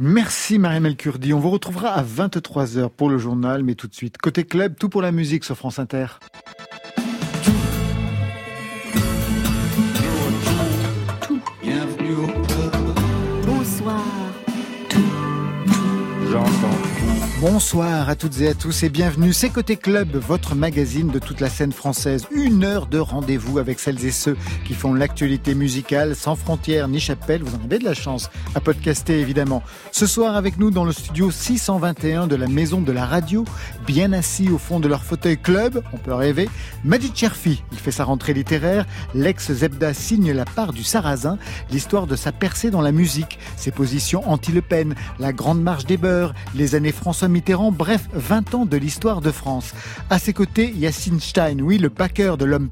Merci Marie-Mel Kurdi. On vous retrouvera à 23h pour le journal, mais tout de suite, côté club, tout pour la musique sur France Inter. Bonsoir à toutes et à tous et bienvenue. C'est Côté Club, votre magazine de toute la scène française. Une heure de rendez-vous avec celles et ceux qui font l'actualité musicale sans frontières ni chapelle. Vous en avez de la chance à podcaster évidemment. Ce soir avec nous dans le studio 621 de la Maison de la Radio, bien assis au fond de leur fauteuil club, on peut rêver, Majid Cherfi. Il fait sa rentrée littéraire. L'ex-Zebda signe la part du Sarrasin, l'histoire de sa percée dans la musique, ses positions anti-Le Pen, la grande marche des beurs, les années François Mitterrand, bref, 20 ans de l'histoire de France. À ses côtés, Yacine Stein, oui, le backer de l'homme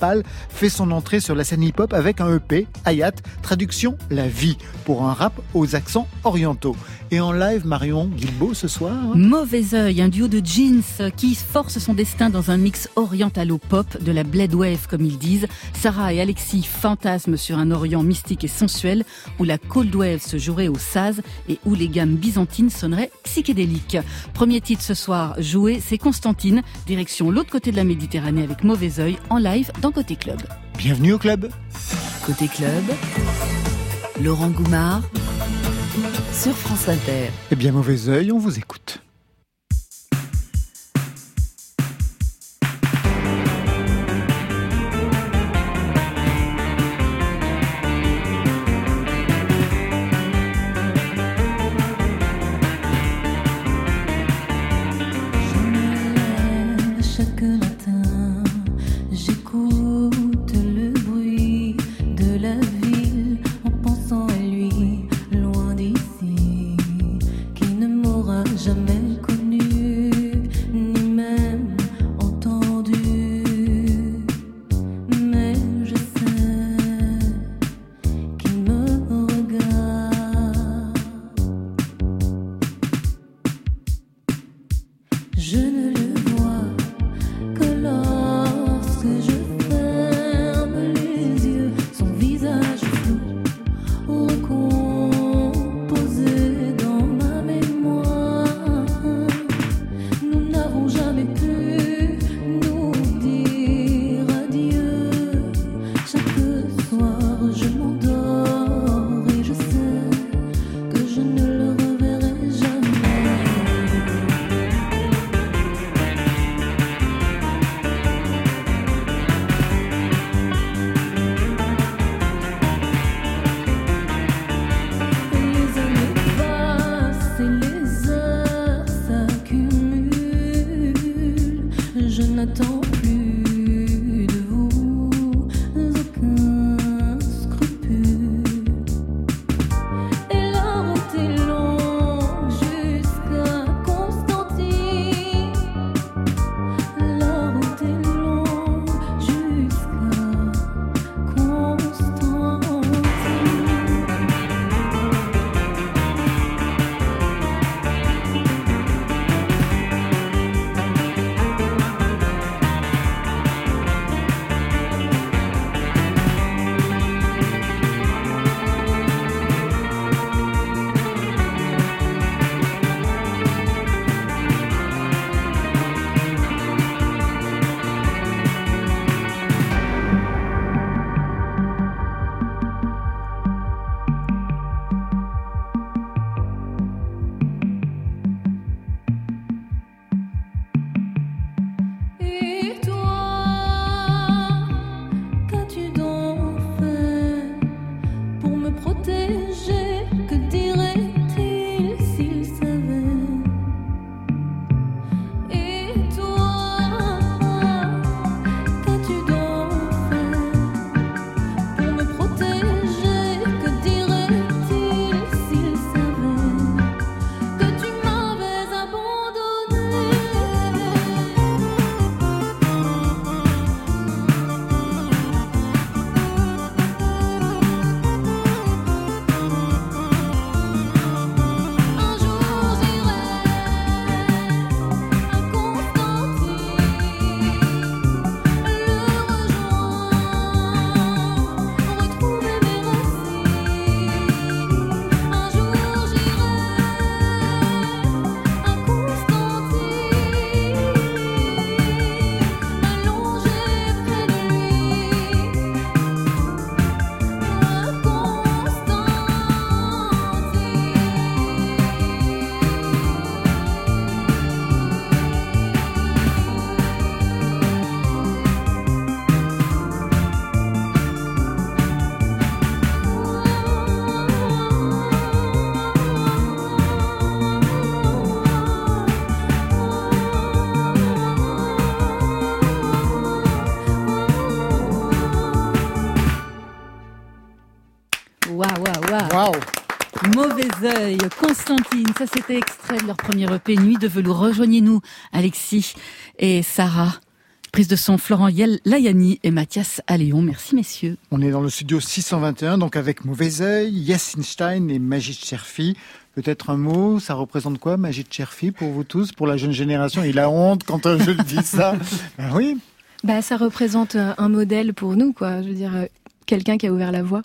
fait son entrée sur la scène hip-hop avec un EP, Hayat, traduction La vie, pour un rap aux accents orientaux. Et en live, Marion Guilbeault ce soir Mauvais œil, un duo de jeans qui force son destin dans un mix orientalo-pop de la Blade Wave, comme ils disent. Sarah et Alexis fantasment sur un Orient mystique et sensuel où la Cold Wave se jouerait au saz et où les gammes byzantines sonneraient psychédéliques. Titre ce soir joué, c'est Constantine, direction l'autre côté de la Méditerranée avec Mauvais œil en live dans Côté Club. Bienvenue au club Côté Club, Laurent Goumard sur France Inter. Eh bien, mauvais œil, on vous écoute. Constantine, ça c'était extrait de leur premier EP Nuit de velours. Rejoignez-nous, Alexis et Sarah. Prise de son Florent Layani et Mathias Alléon. Merci messieurs. On est dans le studio 621, donc avec Mauvais œil, Yassine Stein et Magid Cherfi. Peut-être un mot, ça représente quoi Magid Cherfi pour vous tous, pour la jeune génération? Il a honte quand je dis ça. ben oui. Bah ça représente un modèle pour nous, quoi. Je veux dire, euh, quelqu'un qui a ouvert la voie,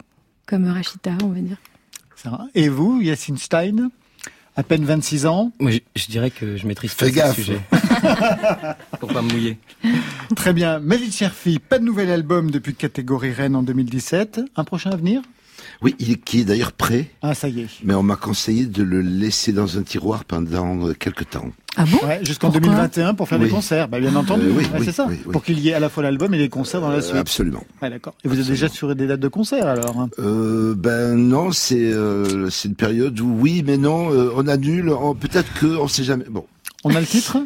comme Rachita, on va dire. Et vous, Yassine Stein à peine 26 ans. Moi, je, dirais que je maîtrise pas ce sujet. Pour pas me mouiller. Très bien. Magie Cherfi, pas de nouvel album depuis catégorie Rennes en 2017. Un prochain à venir oui, il, qui est d'ailleurs prêt. Ah, ça y est. Mais on m'a conseillé de le laisser dans un tiroir pendant quelques temps. Ah bon Jusqu'en 2021 pour faire des concerts. Bah, bien euh, entendu. oui, c'est ça. pour qu'il y ait à la fois l'album et les concerts dans la euh, suite. absolument. d'accord. Et vous êtes déjà sur des dates de concert alors hein Ben non, c'est c'est une période où oui, mais non, on annule. Peut-être que on sait jamais. Bon. On a le titre?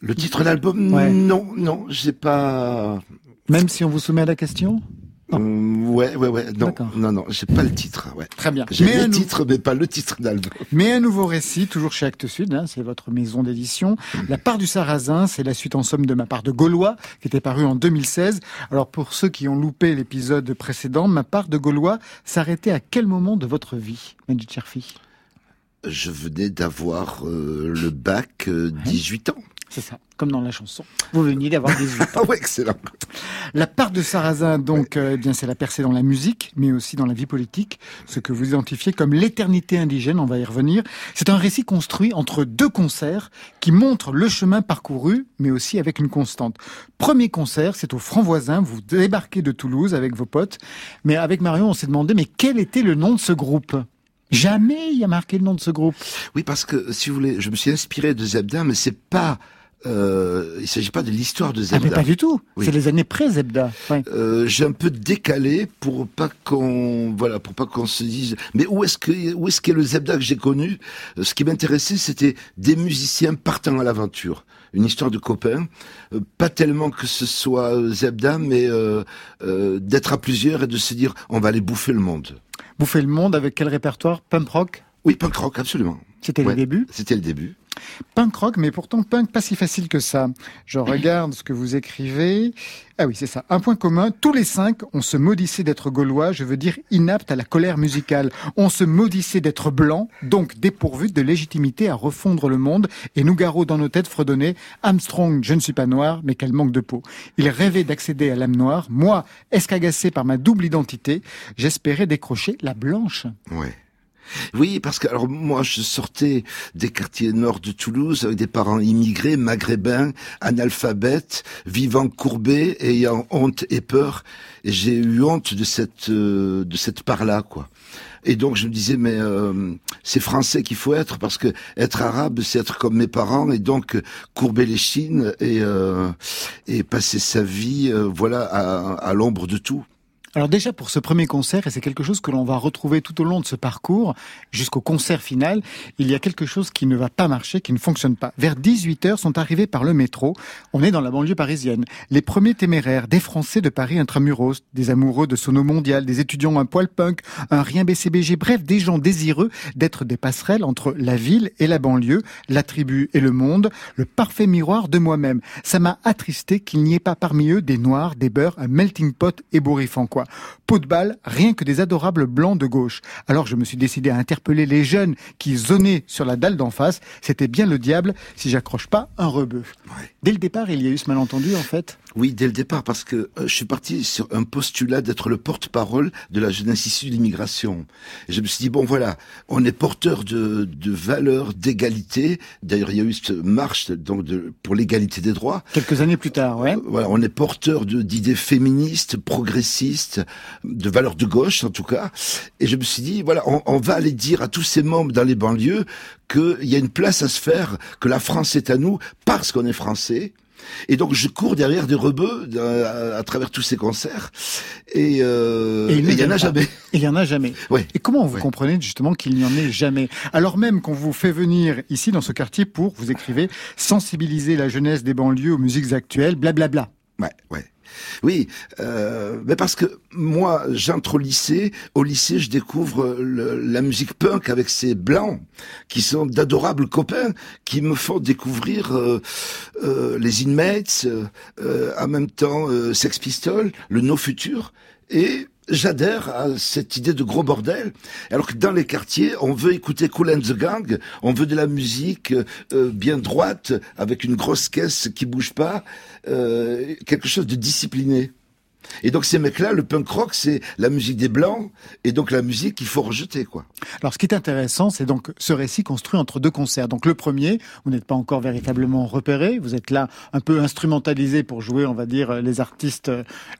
Le titre de l'album? Non, non, j'ai pas. Même si on vous soumet à la question? Mm, ouais, ouais, ouais. Non, non, non, j'ai pas le titre. Ouais. Très bien. J'ai le titre, mais pas le titre d'album. Mais un nouveau récit, toujours chez Actes Sud, hein, c'est votre maison d'édition. La part du Sarrasin, c'est la suite en somme de ma part de Gaulois, qui était paru en 2016. Alors pour ceux qui ont loupé l'épisode précédent, ma part de Gaulois s'arrêtait à quel moment de votre vie, Majid Cherfi Je venais d'avoir euh, le bac 18 euh, ans. C'est ça, comme dans la chanson. Vous veniez d'avoir 18 ans. ah ouais, excellent. La part de Sarrazin, donc, euh, eh bien, c'est la percée dans la musique, mais aussi dans la vie politique, ce que vous identifiez comme l'éternité indigène, on va y revenir. C'est un récit construit entre deux concerts qui montrent le chemin parcouru, mais aussi avec une constante. Premier concert, c'est au Franc Voisin, vous débarquez de Toulouse avec vos potes, mais avec Marion, on s'est demandé, mais quel était le nom de ce groupe? Jamais il y a marqué le nom de ce groupe. Oui, parce que si vous voulez, je me suis inspiré de Zebda, mais c'est pas euh, il s'agit pas de l'histoire de Zebda. Ah, mais pas du tout. C'est les années pré-Zebda. Euh, J'ai un peu décalé pour pas qu'on, voilà, pour pas qu'on se dise. Mais où est-ce que, où est-ce qu'est le Zebda que j'ai connu? Euh, Ce qui m'intéressait, c'était des musiciens partant à l'aventure. Une histoire de copains. Euh, pas tellement que ce soit Zebda, mais d'être à plusieurs et de se dire, on va aller bouffer le monde. Bouffer le monde avec quel répertoire? Punk rock? Oui, punk rock, absolument. C'était le début C'était le début. Punk rock, mais pourtant punk pas si facile que ça. Je regarde ce que vous écrivez. Ah oui, c'est ça. Un point commun, tous les cinq, on se maudissait d'être gaulois, je veux dire inapte à la colère musicale. On se maudissait d'être blanc, donc dépourvu de légitimité à refondre le monde, et Nougaro dans nos têtes fredonnait Armstrong, je ne suis pas noir, mais quel manque de peau. Il rêvait d'accéder à l'âme noire. Moi, escagacé par ma double identité, j'espérais décrocher la blanche. Ouais. Oui, parce que alors moi je sortais des quartiers nord de Toulouse avec des parents immigrés, maghrébins, analphabètes, vivant courbés, ayant honte et peur, et j'ai eu honte de cette euh, de cette part-là, quoi. Et donc je me disais mais euh, c'est français qu'il faut être parce que être arabe c'est être comme mes parents et donc courber les chines et euh, et passer sa vie voilà à, à l'ombre de tout. Alors déjà pour ce premier concert, et c'est quelque chose que l'on va retrouver tout au long de ce parcours, jusqu'au concert final, il y a quelque chose qui ne va pas marcher, qui ne fonctionne pas. Vers 18h sont arrivés par le métro, on est dans la banlieue parisienne, les premiers téméraires, des Français de Paris intramuros, des amoureux de sono mondial, des étudiants un poil punk, un rien BCBG, bref, des gens désireux d'être des passerelles entre la ville et la banlieue, la tribu et le monde, le parfait miroir de moi-même. Ça m'a attristé qu'il n'y ait pas parmi eux des noirs, des beurs, un melting pot ébouriffant quoi. Pot de balle, rien que des adorables blancs de gauche. Alors je me suis décidé à interpeller les jeunes qui zonaient sur la dalle d'en face. C'était bien le diable si j'accroche pas un rebeu. Dès le départ, il y a eu ce malentendu en fait? Oui, dès le départ, parce que euh, je suis parti sur un postulat d'être le porte-parole de la jeunesse issue de l'immigration. je me suis dit, bon voilà, on est porteur de, de valeurs d'égalité. D'ailleurs, il y a eu cette marche donc de, pour l'égalité des droits. Quelques années plus tard, ouais. Euh, voilà, on est porteur d'idées féministes, progressistes, de valeurs de gauche en tout cas. Et je me suis dit, voilà, on, on va aller dire à tous ces membres dans les banlieues qu'il y a une place à se faire, que la France est à nous parce qu'on est français et donc je cours derrière des rebeux à, travers tous ces concerts. Et, euh, il n'y en a jamais. Il y en a jamais. Et comment vous comprenez justement qu'il n'y en ait jamais? Alors même qu'on vous fait venir ici dans ce quartier pour, vous écrivez, sensibiliser la jeunesse des banlieues aux musiques actuelles, blablabla. Ouais, ouais. Oui, euh, mais parce que moi, j'entre au lycée. Au lycée, je découvre la musique punk avec ces blancs qui sont d'adorables copains, qui me font découvrir euh, euh, les Inmates, en même temps Sex Pistols, le No Future, et j'adhère à cette idée de gros bordel. Alors que dans les quartiers, on veut écouter Cool and the Gang, on veut de la musique euh, bien droite, avec une grosse caisse qui bouge pas, euh, quelque chose de discipliné. Et donc ces mecs-là, le punk rock, c'est la musique des blancs, et donc la musique qu'il faut rejeter, quoi. Alors ce qui est intéressant, c'est donc ce récit construit entre deux concerts. Donc le premier, vous n'êtes pas encore véritablement repéré, vous êtes là un peu instrumentalisé pour jouer, on va dire, les artistes,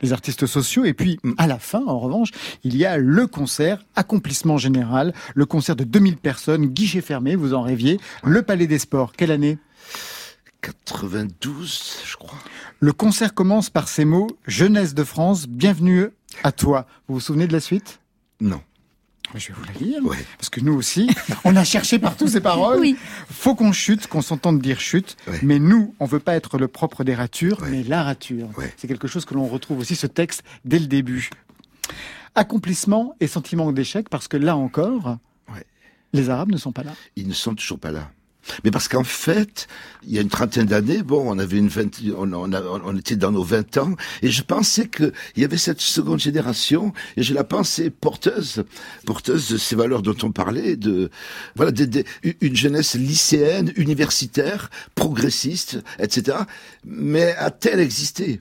les artistes sociaux. Et puis à la fin, en revanche, il y a le concert, accomplissement général, le concert de 2000 personnes, guichet fermé, vous en rêviez, le Palais des Sports. Quelle année? 92, je crois. Le concert commence par ces mots Jeunesse de France, bienvenue à toi. Vous vous souvenez de la suite? Non. Je vais vous la lire, parce que nous aussi, on a cherché partout ces paroles. Oui. Faut qu'on chute, qu'on s'entende dire chute, mais nous, on veut pas être le propre des ratures, mais la rature. C'est quelque chose que l'on retrouve aussi ce texte dès le début. Accomplissement et sentiment d'échec, parce que là encore, les Arabes ne sont pas là. Ils ne sont toujours pas là. Mais parce qu'en fait, il y a une trentaine d'années, bon, on avait une on, on, était dans nos 20 ans, et je pensais qu'il y avait cette seconde génération, et je la pensais porteuse, porteuse de ces valeurs dont on parlait, de voilà, une jeunesse lycéenne, universitaire, progressiste, etc. Mais a-t-elle existé?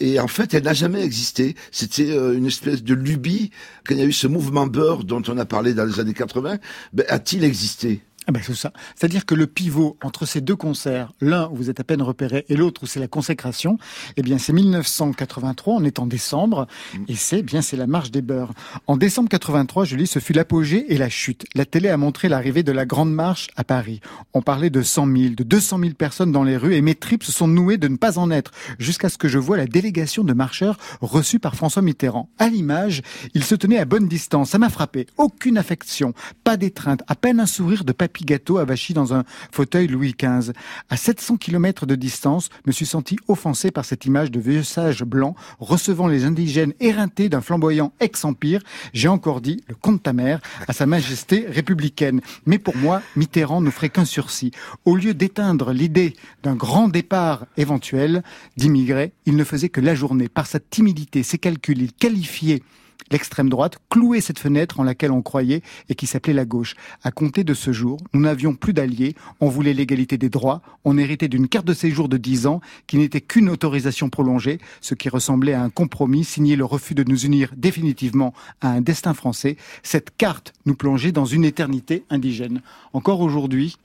Et en fait, elle n'a jamais existé. C'était euh, une espèce de lubie. Quand il y a eu ce mouvement beurre dont on a parlé dans les années 80, ben, a-t-il existé? Ah ben c'est ça. C'est-à-dire que le pivot entre ces deux concerts, l'un où vous êtes à peine repéré et l'autre où c'est la consécration, eh bien c'est 1983, on est en décembre, mm. et c'est bien c'est la marche des beurs. En décembre 83, je lis, ce fut l'apogée et la chute. La télé a montré l'arrivée de la Grande Marche à Paris. On parlait de 100 000, de 200 000 personnes dans les rues, et mes tripes se sont nouées de ne pas en être, jusqu'à ce que je vois la délégation de marcheurs reçue par François Mitterrand. À l'image, il se tenait à bonne distance. Ça m'a frappé. Aucune affection, pas d'étreinte, à peine un sourire de papier Gâteau avachi dans un fauteuil Louis XV. À 700 km de distance, me suis senti offensé par cette image de vieux sage blanc recevant les indigènes éreintés d'un flamboyant ex-empire. J'ai encore dit, le comte ta mère, à sa majesté républicaine. Mais pour moi, Mitterrand ne ferait qu'un sursis. Au lieu d'éteindre l'idée d'un grand départ éventuel d'immigrés, il ne faisait que la journée. Par sa timidité, ses calculs, il qualifiait l'extrême droite clouait cette fenêtre en laquelle on croyait et qui s'appelait la gauche. À compter de ce jour, nous n'avions plus d'alliés, on voulait l'égalité des droits, on héritait d'une carte de séjour de 10 ans qui n'était qu'une autorisation prolongée, ce qui ressemblait à un compromis signé le refus de nous unir définitivement à un destin français. Cette carte nous plongeait dans une éternité indigène. Encore aujourd'hui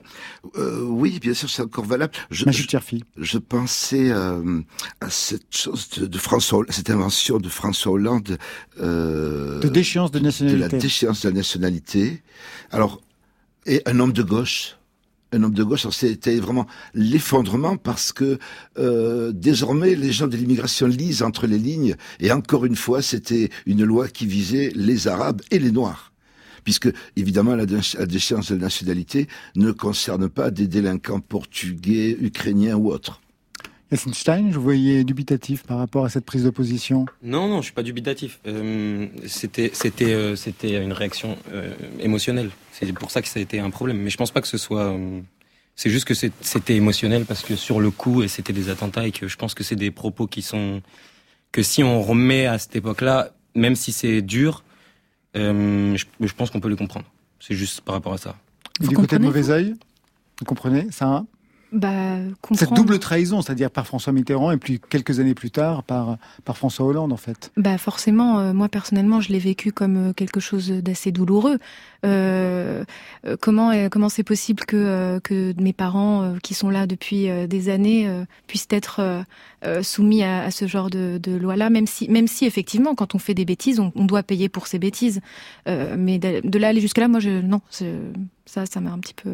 euh, Oui, bien sûr, c'est encore valable. Je, je, je pensais euh, à cette chose de, François, cette invention de François Hollande. Euh, de déchéance de nationalité. De la déchéance de la nationalité. Alors, et un homme de gauche. Un homme de gauche, c'était vraiment l'effondrement parce que euh, désormais les gens de l'immigration lisent entre les lignes et encore une fois c'était une loi qui visait les Arabes et les Noirs puisque évidemment la, déchéance de la nationalité ne concerne pas des délinquants portugais, ukrainiens ou autres. Essenstein, je vous voyais dubitatif par rapport à cette prise de position. Non, non, je suis pas dubitatif. Euh, c'était, c'était, euh, c'était une réaction euh, émotionnelle. C'est pour ça que ça a été un problème. Mais je pense pas que ce soit. c'est juste que c'était émotionnel parce que sur le coup, c'était des attentats et que je pense que c'est des propos qui sont que si on remet à cette époque-là, même si c'est dur, je, je, pense qu'on peut les comprendre. C'est juste par rapport à ça. Vous du côté de mauvais oeil, vous comprenez ça bah, Cette double trahison, c'est-à-dire par François Mitterrand et puis quelques années plus tard par, par François Hollande en fait. Bah forcément, euh, moi personnellement, je l'ai vécu comme euh, quelque chose d'assez douloureux. Euh, comment comment c'est possible que que mes parents qui sont là depuis des années puissent être soumis à, à, ce genre de, de loi-là, même si même si effectivement, quand on fait des bêtises, on, on doit payer pour ces bêtises. mais de, de là aller jusque là, moi je non, ça ça m'a un petit peu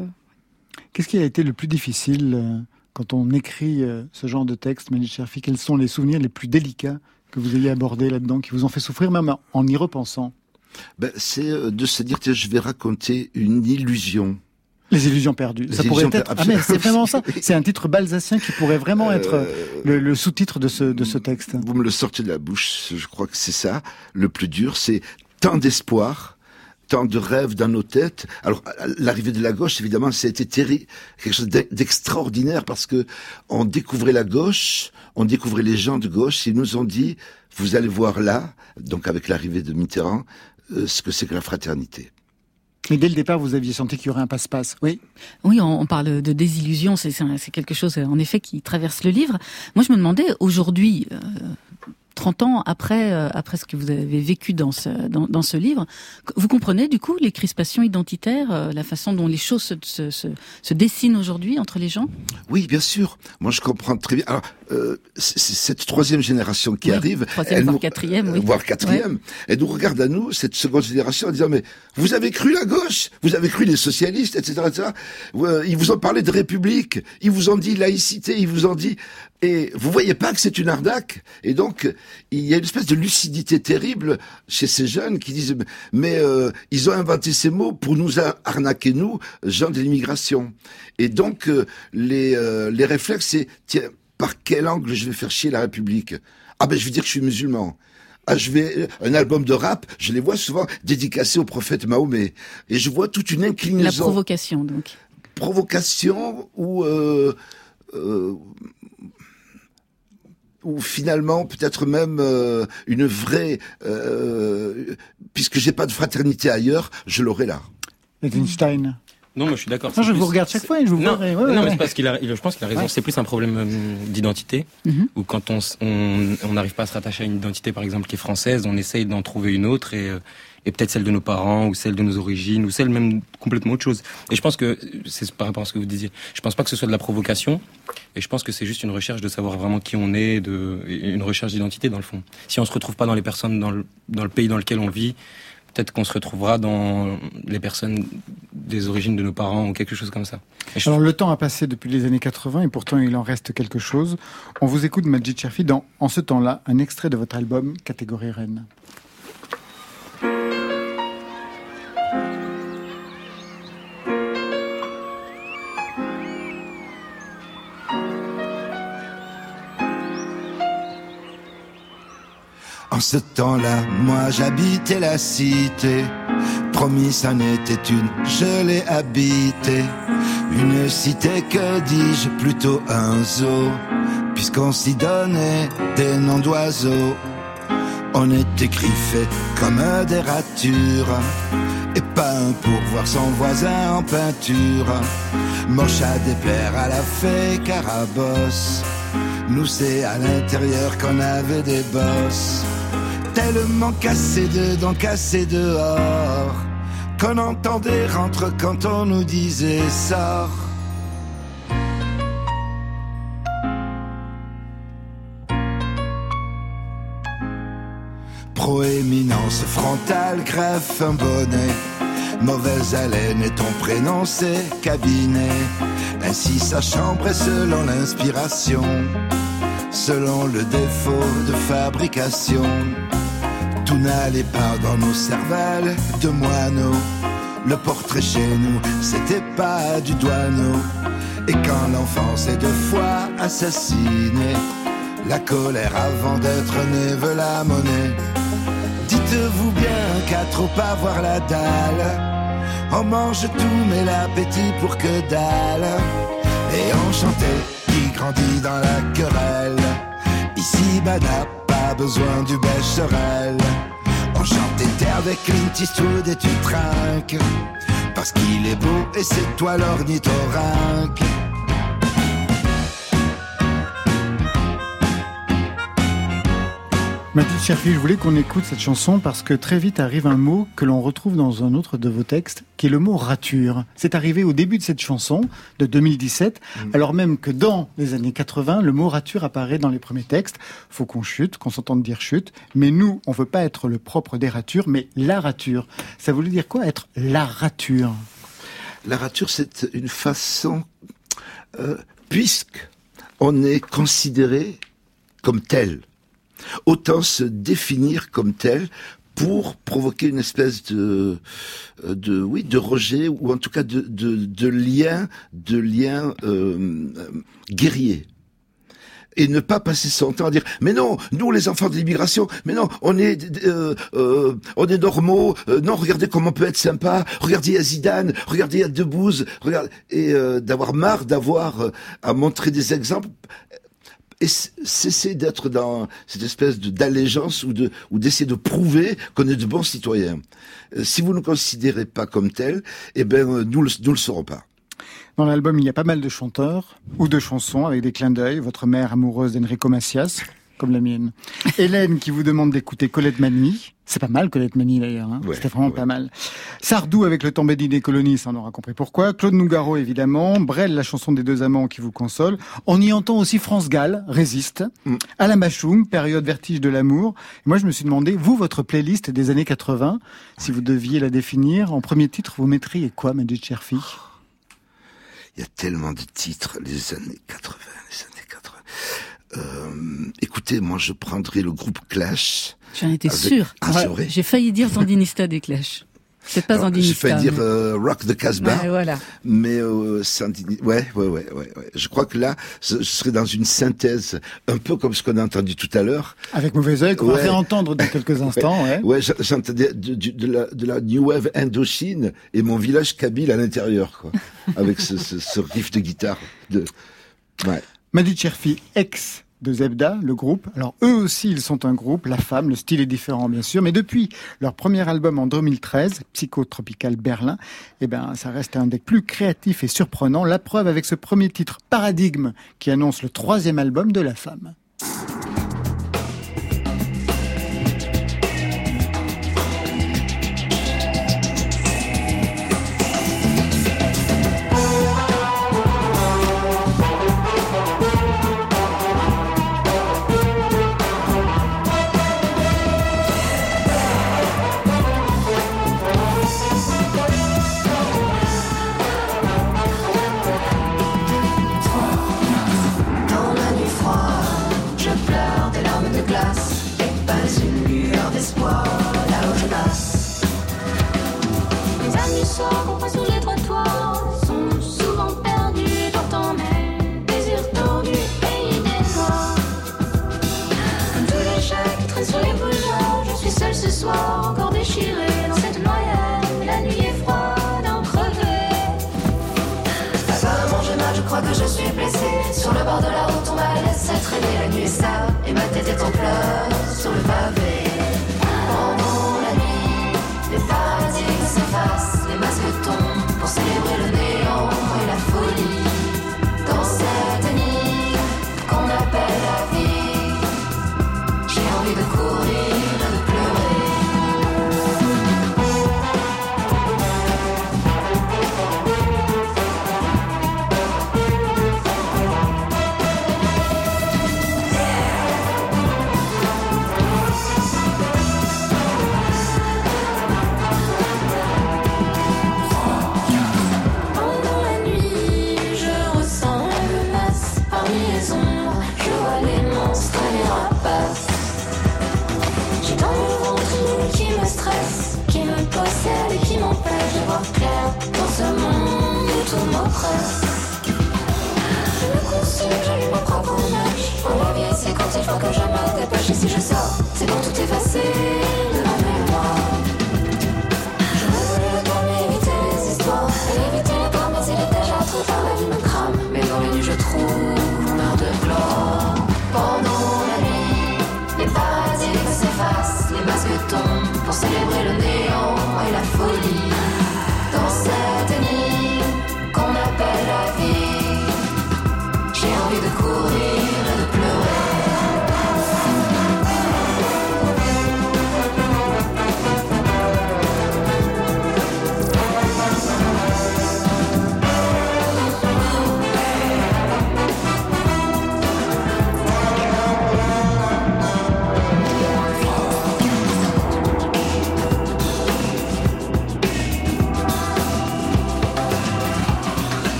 Qu'est-ce qui a été le plus difficile euh, quand on écrit euh, ce genre de texte, Malik Cherfi? Quels sont les souvenirs les plus délicats que vous ayez abordés là-dedans, qui vous ont fait souffrir, même en y repensant? Ben, C'est euh, de se dire, tiens, je vais raconter une illusion. Les illusions perdues. ça pourrait être. Ah mais c'est vraiment ça. C'est un titre balsacien qui pourrait vraiment être euh, le, sous-titre de ce de ce texte. Vous me le sortez de la bouche. Je crois que c'est ça. Le plus dur, c'est tant d'espoir tant de rêves dans nos têtes. Alors, l'arrivée de la gauche, évidemment, c'était terrible, quelque chose d'extraordinaire parce que on découvrait la gauche, on découvrait les gens de gauche, ils nous ont dit, vous allez voir là, donc avec l'arrivée de Mitterrand, euh, ce que c'est que la fraternité. Mais dès le départ, vous aviez senti qu'il y aurait un passe-passe, oui Oui, on, parle de désillusion, c'est quelque chose, en effet, qui traverse le livre. Moi, je me demandais, aujourd'hui, euh, 30 ans après, euh, après ce que vous avez vécu dans ce, dans, ce livre, vous comprenez du coup les crispations identitaires, euh, la façon dont les choses se, se, se dessinent aujourd'hui entre les gens? Oui, bien sûr. Moi, je comprends très bien. Alors, euh, cette troisième génération qui arrive, troisième, voire quatrième, oui. voire quatrième, elle nous regarde à nous, cette seconde génération, en disant mais vous avez cru la gauche, vous avez cru les socialistes, etc., etc. Ils vous ont parlé de république, ils vous ont dit laïcité, ils vous ont dit et vous voyez pas que c'est une arnaque? Et donc il y a une espèce de lucidité terrible chez ces jeunes qui disent mais euh, ils ont inventé ces mots pour nous arnaquer nous, gens de l'immigration. Et donc euh, les les réflexes c'est tiens par quel angle je vais faire chier la République? Ah ben je vais dire que je suis musulman. Ah, je vais un album de rap, je les vois souvent dédicacés au prophète Mahomet, et je vois toute une inclinaison. La provocation, donc. Provocation ou euh, euh, ou finalement peut-être même euh, une vraie, euh, puisque j'ai pas de fraternité ailleurs, je l'aurai là. Wittgenstein. Non, moi je suis d'accord. Non, je vous regarde chaque fois et je vous non, vois. non, mais c'est parce qu'il a, je pense qu'il a raison. C'est plus un problème euh, d'identité, mhm. où quand on on n'arrive pas à se rattacher à une identité, par exemple, qui est française, on essaye d'en trouver une autre et, euh, et peut-être celle de nos parents ou celle de nos origines ou celle même complètement autre chose. Et je pense que c'est par rapport à ce que vous disiez. Je pense pas que ce soit de la provocation, et je pense que c'est juste une recherche de savoir vraiment qui on est, de une recherche d'identité dans le fond. Si on se retrouve pas dans les personnes dans le dans le pays dans lequel on vit, peut-être qu'on se retrouvera dans les personnes des origines de nos parents ou quelque chose comme ça. Alors le temps a passé depuis les années 80 et pourtant il en reste quelque chose. On vous écoute Majid Cherfi dans En ce temps-là, un extrait de votre album Catégorie Reine. En ce temps-là, moi j'habitais la cité. Promis, ça n'était une, je l'ai habité. Une cité, que dis-je, plutôt un zoo. Puisqu'on s'y donnait des noms d'oiseaux. On était griffé comme des ratures. Et pas un pour voir son voisin en peinture. Moche à déplaire à la fée carabosse. Nous c'est à l'intérieur qu'on avait des bosses tellement cassé dedans, cassé dehors, qu'on entendait rentre quand on nous disait sort. Proéminence frontale, greffe un bonnet. Mauvaise haleine et ton prénom cabinet. Ainsi sa chambre est selon l'inspiration, selon le défaut de fabrication. Tout n'allait pas dans nos cervelles de moineaux. Le portrait chez nous, c'était pas du douaneau. Et quand l'enfance est deux fois assassinée, la colère avant d'être née veut la monnaie. Dites-vous bien qu'à trop avoir la dalle, on mange tout mais l'appétit pour que dalle. Et on chantait qui grandit dans la querelle. Ici, banap besoin du Becherel. On chante avec Clint Eastwood et tu trinques. Parce qu'il est beau et c'est toi l'ornithorynque. Mathilde Cherfi, je voulais qu'on écoute cette chanson parce que très vite arrive un mot que l'on retrouve dans un autre de vos textes, qui est le mot rature. C'est arrivé au début de cette chanson, de 2017, mm. alors même que dans les années 80, le mot rature apparaît dans les premiers textes. Faut qu'on chute, qu'on s'entende dire chute, mais nous, on veut pas être le propre des ratures, mais la rature. Ça voulait dire quoi, être la rature? La rature, c'est une façon, euh, puisque on est considéré comme tel, Autant se définir comme tel pour provoquer une espèce de, de oui, de rejet ou en tout cas de, de, de lien, de lien euh, guerrier. Et ne pas passer son temps à dire mais non nous les enfants de l'immigration mais non on est euh, euh, on est normaux euh, non regardez comment on peut être sympa regardez à Zidane regardez à Debouze regardez et euh, d'avoir marre d'avoir euh, à montrer des exemples et cesser d'être dans cette espèce d'allégeance ou de ou d'essayer de prouver qu'on est de bons citoyens. si vous ne considérez pas comme tel, eh ben nous le, nous le serons pas. Dans l'album, il y a pas mal de chanteurs ou de chansons avec des clins d'œil. Votre mère amoureuse d'Enrico Macias, comme la mienne. Hélène qui vous demande d'écouter Colette Mani. C'est pas mal Colette Mani d'ailleurs. Hein. C'était vraiment pas mal. Sardou avec le Tambédi des colonies, ça on aura compris pourquoi. Claude Nougaro évidemment. Brel, la chanson des deux amants qui vous console. On y entend aussi France Gall, Résiste. Mm. Alain Bachoum, période vertige de l'amour. Moi je me suis demandé, vous, votre playlist des années 80, si vous deviez la définir, en premier titre, vous mettriez quoi, Magic Cherfi il y a tellement de titres, les années 80, les années 80. Euh, écoutez, moi je prendrais le groupe Clash. J'en étais sûr. Ah, J'ai failli dire Sandinista des Clash. C'est pas Sandinista. J'ai failli dire euh, Rock the Casbah. Ouais, voilà. Mais euh, Sandini... ouais, ouais, ouais, ouais, ouais. Je crois que là, je serais dans une synthèse, un peu comme ce qu'on a entendu tout à l'heure. Avec mauvais oeil, qu'on va réentendre dans quelques instants. Ouais, ouais j'entendais de, de, de, la, de la New Wave Indochine et mon village kabyle à l'intérieur, quoi. avec ce, ce, ce, riff de guitare. De... Ouais. Madi Cherfi, ex de Zebda, le groupe. Alors eux aussi, ils sont un groupe, la femme, le style est différent bien sûr, mais depuis leur premier album en 2013, Psychotropical Berlin, eh ben ça reste un des plus créatifs et surprenants. La preuve avec ce premier titre Paradigme qui annonce le troisième album de la femme.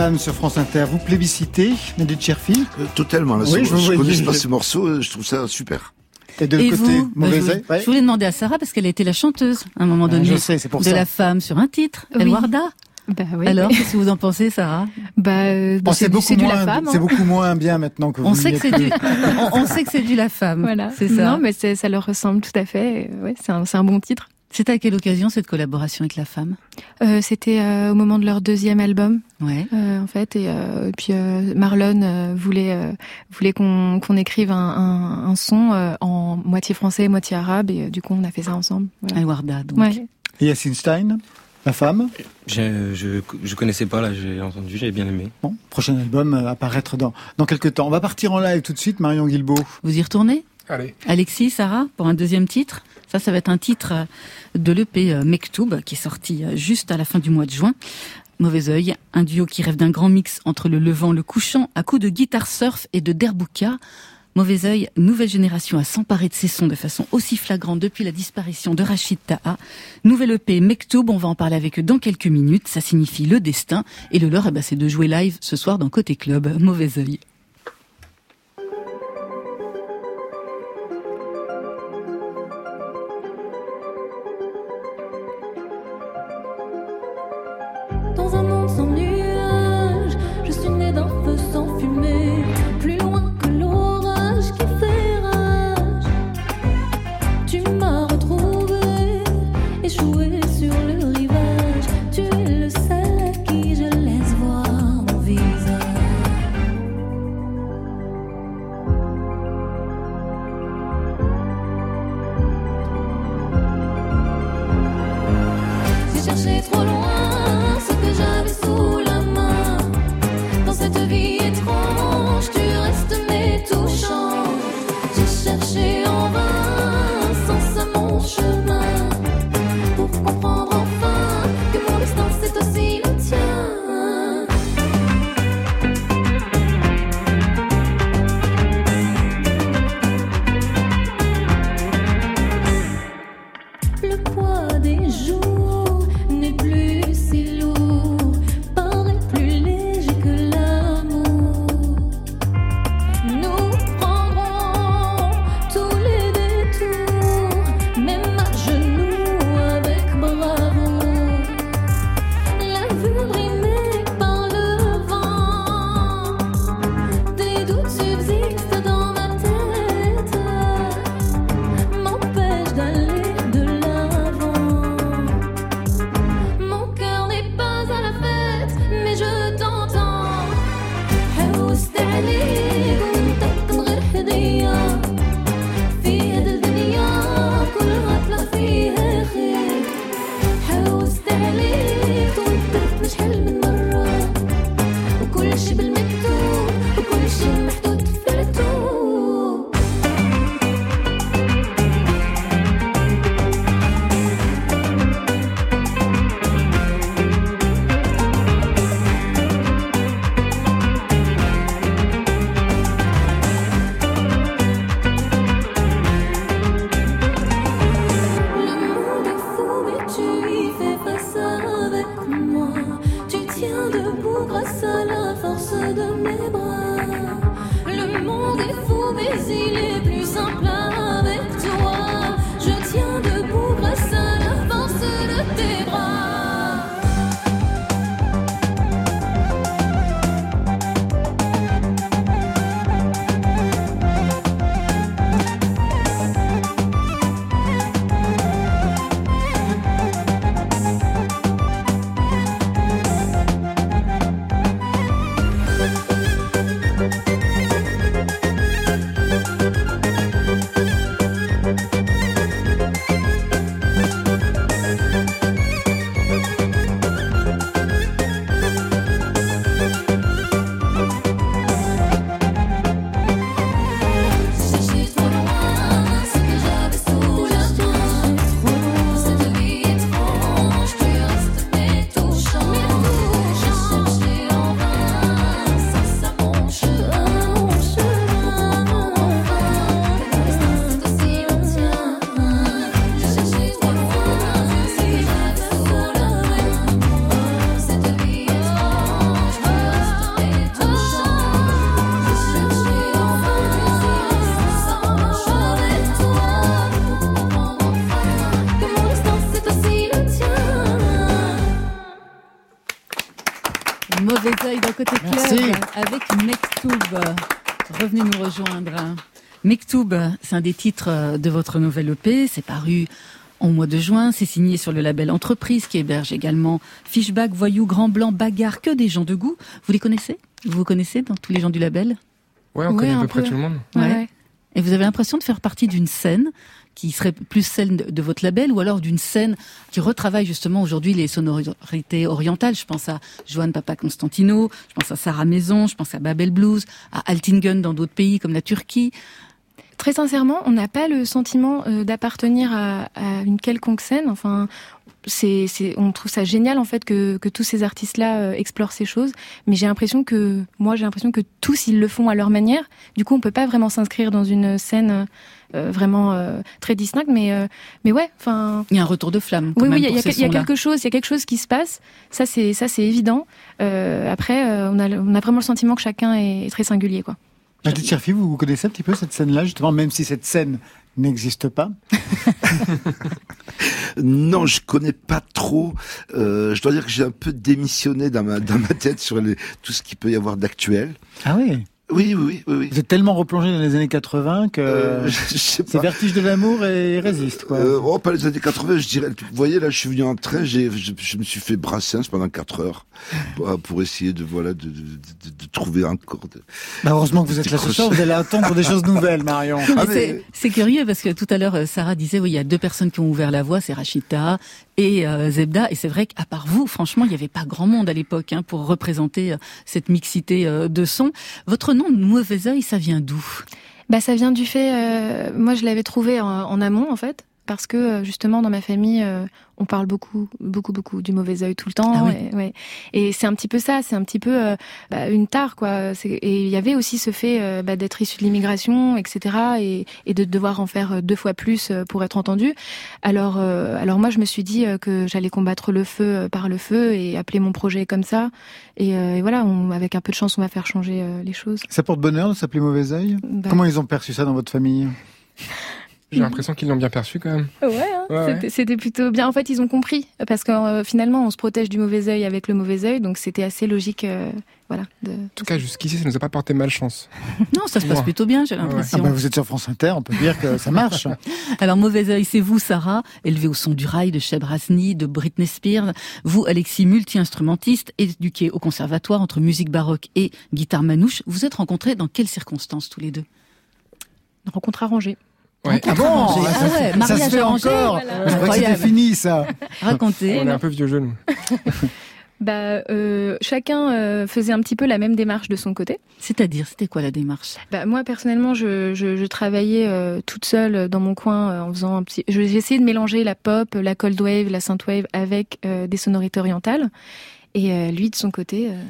Femme sur France Inter, vous plébiscitez, Nadine Cherfi euh, Totalement. Là, oui, je, je connais pas ces morceaux, euh, je trouve ça super. Et de côté, vous, mauvais je, ouais. je voulais demander à Sarah parce qu'elle a été la chanteuse à un moment donné ah, je sais, pour de ça. la femme sur un titre, Oui. El Warda. Bah oui. Alors, qu'est-ce que vous en pensez, Sarah? Bah, euh, Bon, c'est du, beaucoup c'est du moins, la femme. c'est hein. beaucoup moins bien maintenant que vous On sait que c'est du, on, on sait que c'est du la femme. Voilà. C'est ça. Non, mais c'est- ça leur ressemble tout à fait. Ouais, c'est un, c'est un bon titre. C'était à quelle occasion cette collaboration avec la femme? Euh, C'était euh, au moment de leur deuxième album, Ouais. euh, en fait, et, euh, et puis euh, Marlon euh, voulait euh, voulait qu'on qu'on écrive un, un, un son euh, en moitié français, moitié arabe, et euh, du coup on a fait ça ensemble. Voilà. Warda, donc. Ouais. Et Yacine Stein, la femme? Je, je, je connaissais pas, là, j'ai entendu, j'ai bien aimé. Bon, prochain album euh, apparaître dans, dans quelques temps. On va partir en live tout de suite, Marion Guilbeault. Vous y retournez? Alexis, Sarah, pour un deuxième titre. Ça, ça va être un titre de l'EP euh, Mektoub, qui est sorti euh, juste à la fin du mois de juin. Mauvais œil, un duo qui rêve d'un grand mix entre le levant, le couchant, à coups de guitare surf et de derbouka. Mauvais œil, nouvelle génération à s'emparer de ces sons de façon aussi flagrante depuis la disparition de Rachid Taha. Nouvelle EP Mektoub, on va en parler avec eux dans quelques minutes. Ça signifie le destin. Et le leur, eh ben, c'est de jouer live ce soir dans Côté Club. Mauvais œil. Mektoub, c'est un des titres de votre nouvelle EP. C'est paru en mois de juin. C'est signé sur le label Entreprise qui héberge également Fishback, Voyou, Grand Blanc, Bagarre, que des gens de goût. Vous les connaissez? Vous vous connaissez dans tous les gens du label? Ouais, on Ouais, connaît à un peu près tout le monde. Ouais, Ouais. ouais. Et vous avez l'impression de faire partie d'une scène qui serait plus celle de de votre label ou alors d'une scène qui retravaille justement aujourd'hui les sonorités orientales? Je pense à Joanne Papa Constantino, je pense à Sarah Maison, je pense à Babel Blues, à Altingen dans d'autres pays comme la Turquie. Très sincèrement, on n'a pas le sentiment euh, d'appartenir à, à une quelconque scène. Enfin, c'est, c'est, on trouve ça génial en fait que, que tous ces artistes-là euh, explorent ces choses. Mais j'ai l'impression que, moi, j'ai l'impression que tous ils le font à leur manière. Du coup, on peut pas vraiment s'inscrire dans une scène euh, vraiment euh, très distincte. Mais, euh, mais ouais, enfin. Il y a un retour de flamme. quand Oui, même oui, il y, a- y quelque chose, il y a quelque chose qui se passe. Ça, c'est, ça, c'est évident. Après, on a, le- on a vraiment le sentiment que chacun est, est très singulier, quoi. Mathilde Cherfi, vous, vous connaissez un petit peu cette scène-là, justement, même si cette scène n'existe pas Non, je connais pas trop. Euh, je dois dire que j'ai un peu démissionné dans ma dans ma tête sur les, tout ce qu'il peut y avoir d'actuel. Ah oui Oui, oui, oui, oui. Vous êtes tellement replongé dans les années 80 que Euh, je, je sais c'est vertige de l'amour et résiste, quoi. Euh, oh, pas les années 80, je dirais. Vous voyez, là, je suis venu en train, j'ai, je, je me suis fait Brassens pendant 4 heures pour, pour essayer de, voilà, de, de, de, de trouver encore. De... Bah, heureusement que vous êtes là ce soir, vous allez attendre des choses nouvelles, Marion. Ah, Mais mais- c'est- C'est curieux parce que tout à l'heure, euh, Sarah disait, oui, il y a deux personnes qui ont ouvert la voie, c'est Rachita et euh, Zebda. Et c'est vrai qu'à part vous, franchement, il n'y avait pas grand monde à l'époque hein, pour représenter euh, cette mixité euh, de sons. Votre nom, Mauvais œil, ça vient d'où? Bah, ça vient du fait, euh, moi je l'avais trouvé en, en amont en fait, parce que euh, justement dans ma famille, euh, on parle beaucoup, beaucoup, beaucoup du mauvais œil tout le temps. Ah oui. et, ouais. et c'est un petit peu ça, c'est un petit peu euh, bah, une tare quoi. Et il y avait aussi ce fait euh, bah, d'être issu de l'immigration, etc. Et, et de devoir en faire deux fois plus pour être entendu. Alors, euh, alors moi je me suis dit que j'allais combattre le feu par le feu et appeler mon projet comme ça. Et, euh, et voilà, on, avec un peu de chance, on va faire changer euh, les choses. Ça porte bonheur de s'appeler Mauvais œil Bah, Comment ils ont perçu ça dans votre famille? J'ai l'impression qu'ils l'ont bien perçu quand même. Ouais, hein, Ouais, c'était- plutôt bien. En fait, ils ont compris parce que euh, finalement, on se protège du mauvais œil avec le mauvais œil, donc c'était assez logique, euh, voilà. De... En tout cas, jusqu'ici, ça nous a pas porté malchance. Non, ça se passe plutôt bien, j'ai ouais. ah l'impression. bah, Vous êtes sur France Inter, on peut dire que ça marche. Alors, Mauvais œil, c'est vous, Sarah, élevée au son du rail de Cheb Rasni, de Britney Spears. Vous, Alexis, multi-instrumentiste, éduqué au conservatoire entre musique baroque et guitare manouche. Vous êtes rencontrés dans quelles circonstances tous les deux? Une rencontre arrangée. Ouais. Ah bon ça, Ah ouais, ça mariage se fait arrangé, encore voilà. Je crois que c'était fini, ça. Racontez. On est un peu vieux jeu, nous. Bah, euh, chacun euh, faisait un petit peu la même démarche de son côté. C'est-à-dire, c'était quoi la démarche? Bah, moi, personnellement, je, je, je travaillais euh, toute seule dans mon coin euh, en faisant un petit. je- J'ai essayé de mélanger la pop, la cold wave, la synthwave avec euh, des sonorités orientales. Et euh, lui, de son côté. euh,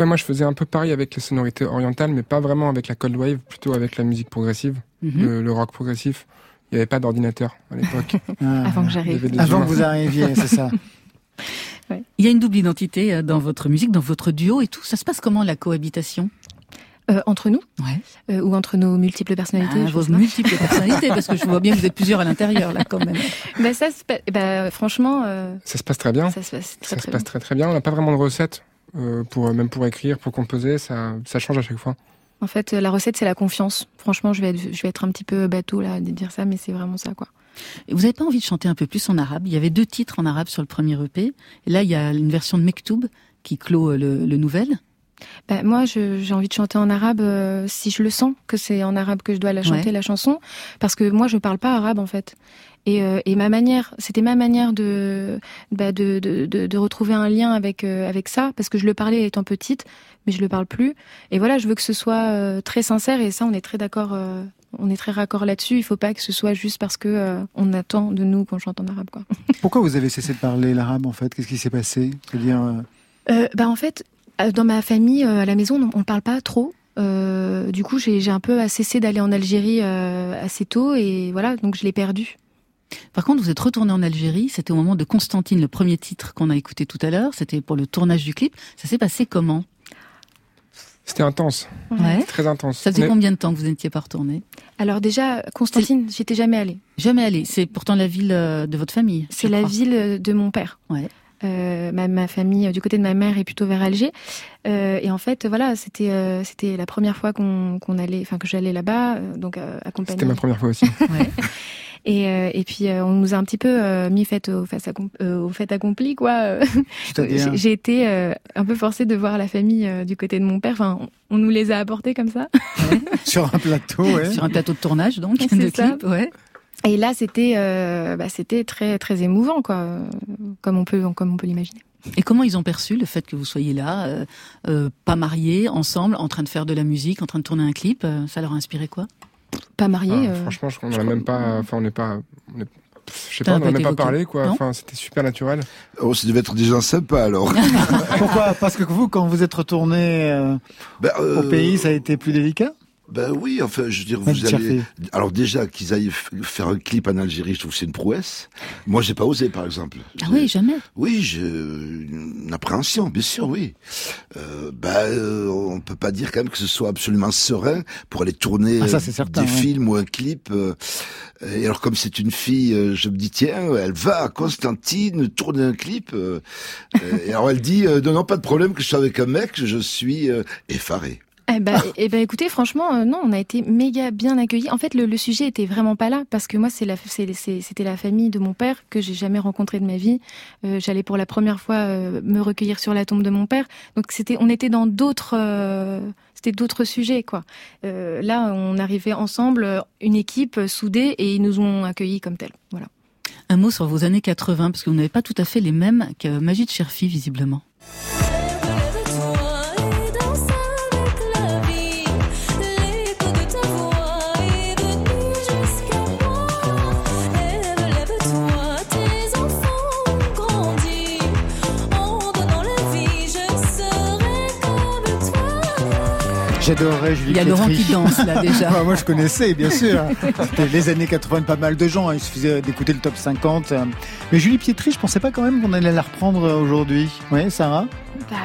Ouais, moi, je faisais un peu pareil avec les sonorités orientales, mais pas vraiment avec la cold wave, plutôt avec la musique progressive, Mhm. le, le rock progressif. Il n'y avait pas d'ordinateur à l'époque. Ah. avant que j'arrive. Avant que vous arriviez, c'est ça. Il y a une double identité euh, dans votre musique, dans votre duo et tout. Ça se passe comment la cohabitation? Euh, entre nous Ouais. euh, ou entre nos multiples personnalités Ah, je Vos pas. multiples personnalités, parce que je vois bien que vous êtes plusieurs à l'intérieur là quand même. Bah ça, se pa- bah, franchement, euh, Ça se passe très bien. ça se passe très Ça se très passe bien. très très bien. On n'a pas vraiment de recette, euh, pour, même pour écrire, pour composer, ça, ça change à chaque fois. En fait, la recette, c'est la confiance. Franchement, je vais être, je vais être un petit peu bateau là de dire ça, mais c'est vraiment ça, quoi. Et vous n'avez pas envie de chanter un peu plus en arabe? Il y avait deux titres en arabe sur le premier EP. Et là, il y a une version de Mektoub qui clôt euh, le, le nouvel. Bah, moi, j'ai envie de chanter en arabe euh, si je le sens que c'est en arabe que je dois la chanter Ouais. la chanson, parce que moi, je parle pas arabe en fait. Et, euh, et ma manière, c'était ma manière de, bah, de, de, de, de retrouver un lien avec euh, avec ça, parce que je le parlais étant petite, mais je le parle plus. Et voilà, je veux que ce soit euh, très sincère, et ça, on est très d'accord. on est très raccord là-dessus. Il faut pas que ce soit juste parce que on attend de nous qu'on chante en arabe, quoi. Pourquoi vous avez cessé de parler l'arabe, en fait? Qu'est-ce qui s'est passé? C'est-à-dire, bah en fait, dans ma famille, à la maison, on ne parle pas trop. Euh, du coup, j'ai j'ai un peu cessé d'aller en Algérie euh, assez tôt et voilà, donc je l'ai perdu. Par contre, vous êtes retourné en Algérie. C'était au moment de Constantine, le premier titre qu'on a écouté tout à l'heure. C'était pour le tournage du clip. Ça s'est passé comment? C'était intense, Ouais. très intense. Ça faisait Mais- combien de temps que vous n'étiez pas retourné? Alors déjà, Constantine, j'étais jamais allée. Jamais allé. C'est pourtant la ville euh, de votre famille. C'est la crois. ville de mon père. Ouais. Euh, ma, ma famille, euh, du côté de ma mère, est plutôt vers Alger. Euh, et en fait, voilà, c'était euh, c'était la première fois qu'on allait, enfin que j'allais là-bas, euh, donc euh, accompagnée. C'était ma première fois aussi. Ouais. Et, euh, et puis euh, on nous a un petit peu euh, mis fait au, face euh, au fait accompli quoi. C'est-à-dire J'ai été euh, un peu forcée de voir la famille euh, du côté de mon père. Enfin, on, nous les a apportés comme ça. sur un plateau, ouais. Sur un plateau de tournage, donc, C'est ça. clip, ouais. Et là, c'était euh, bah, c'était très très émouvant quoi, comme on peut comme on peut l'imaginer. Et comment ils ont perçu le fait que vous soyez là, euh, euh, pas mariés, ensemble, en train de faire de la musique, en train de tourner un clip Ça leur a inspiré quoi? Pas marié. Ah, euh, franchement, je crois qu'on je n'en a crois- même pas. Enfin, on n'est pas. on est- Je sais pas, on n'en a été pas évoqué. parlé, quoi. Non Enfin, c'était super naturel. Oh, ça devait être des gens sympas alors. Pourquoi? Parce que vous, quand vous êtes retourné euh, Ben, euh, au pays, ça a été plus délicat? Ben oui, enfin, je veux dire, vous allez. Alors déjà qu'ils aillent faire un clip en Algérie, je trouve que c'est une prouesse. Moi, j'ai pas osé, par exemple. Ah oui, jamais. Oui, j'ai une appréhension, bien sûr, oui. Euh, ben, euh, on peut pas dire quand même que ce soit absolument serein pour aller tourner Ah, ça, euh, c'est certain, des ouais. films ou un clip. euh, et alors, comme c'est une fille, euh, je me dis tiens, elle va à Constantine tourner un clip. euh, euh, et alors elle dit euh, non, non, pas de problème que je sois avec un mec, je suis euh, effaré. Eh ben, eh ben, écoutez, franchement, euh, non, on a été méga bien accueillis. En fait, le, sujet était vraiment pas là parce que moi, c'est la, c'était la famille de mon père que j'ai jamais rencontré de ma vie. Euh, J'allais pour la première fois euh, me recueillir sur la tombe de mon père. Donc c'était, on était dans d'autres, c'était d'autres sujets, quoi. Là, on arrivait ensemble, une équipe soudée, et ils nous ont accueillis comme tels. Voilà. Un mot sur vos années 80, parce que vous n'avez pas tout à fait les mêmes que Magid Cherfi, visiblement. J'adorais Julie Il y a Laurent Pietri. qui danse, là, déjà. Ah, moi, je connaissais, bien sûr. C'était les années 80 de pas mal de gens. hein. Il suffisait d'écouter le top 50. euh. Mais Julie Pietri, je pensais pas quand même qu'on allait la reprendre euh, aujourd'hui. Oui, Sarah? Bah,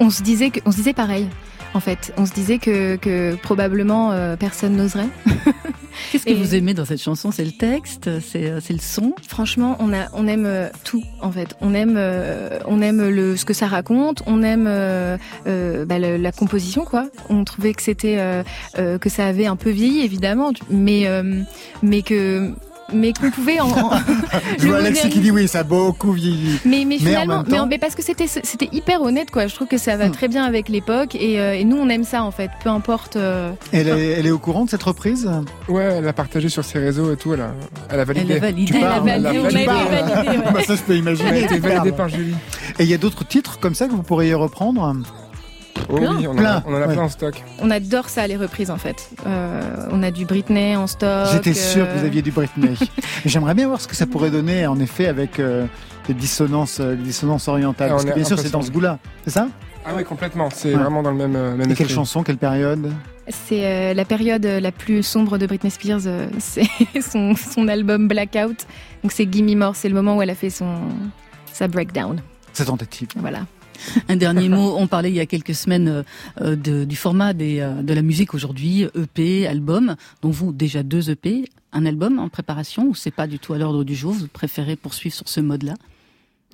on se disait que, on se disait pareil. En fait, on se disait que, que probablement euh, personne n'oserait. Qu'est-ce que Et- vous aimez dans cette chanson? C'est le texte C'est euh, le son? Franchement, on a, on aime euh, tout en fait. On aime, euh, on aime le ce que ça raconte. On aime euh, bah, le- la composition quoi. On trouvait que c'était que ça avait un peu vieilli évidemment, mais mais que mais qu'on pouvait en, en- Je vois Alexis qui dit oui, ça a beaucoup vieilli. Mais, mais Mais en finalement, même mais, temps- mais parce que c'était c'était hyper honnête quoi. Je trouve que ça va Hmm. très bien avec l'époque et, euh, et nous on aime ça en fait. Peu importe. euh, Elle est, elle est au courant de cette reprise? Ouais, elle a partagé sur ses réseaux et tout. Elle a, elle a validé. Elle a validé. Tu Elle a validé, elle ouais. Bah, Ça, je peux Elle a imaginer. été validée par Julie. Et il y a d'autres titres comme ça que vous pourriez reprendre? Oh Plein. oui, on en Plein. a, on en a Ouais. plein en stock. On adore ça les reprises en fait. Euh, on a du Britney en stock. J'étais sûr que euh, vous aviez du Britney. J'aimerais bien voir ce que ça pourrait donner, en effet, avec euh, les dissonances, euh, les dissonances orientales. Ah, Parce que bien sûr, c'est dans ce goût-là. C'est ça? Ah oui, complètement. C'est Ouais. vraiment dans le même, euh, même Et quelle chanson, quelle période? C'est euh, la période la plus sombre de Britney Spears. euh, c'est son, son album Blackout. Donc c'est Gimme More. C'est le moment où elle a fait son sa breakdown. Sa tentative. Voilà. Un dernier mot. On parlait il y a quelques semaines euh, euh, de- du format des, euh, de la musique aujourd'hui, EP, album. Donc vous, déjà deux EP, un album en préparation ou c'est pas du tout à l'ordre du jour? Vous préférez poursuivre sur ce mode-là?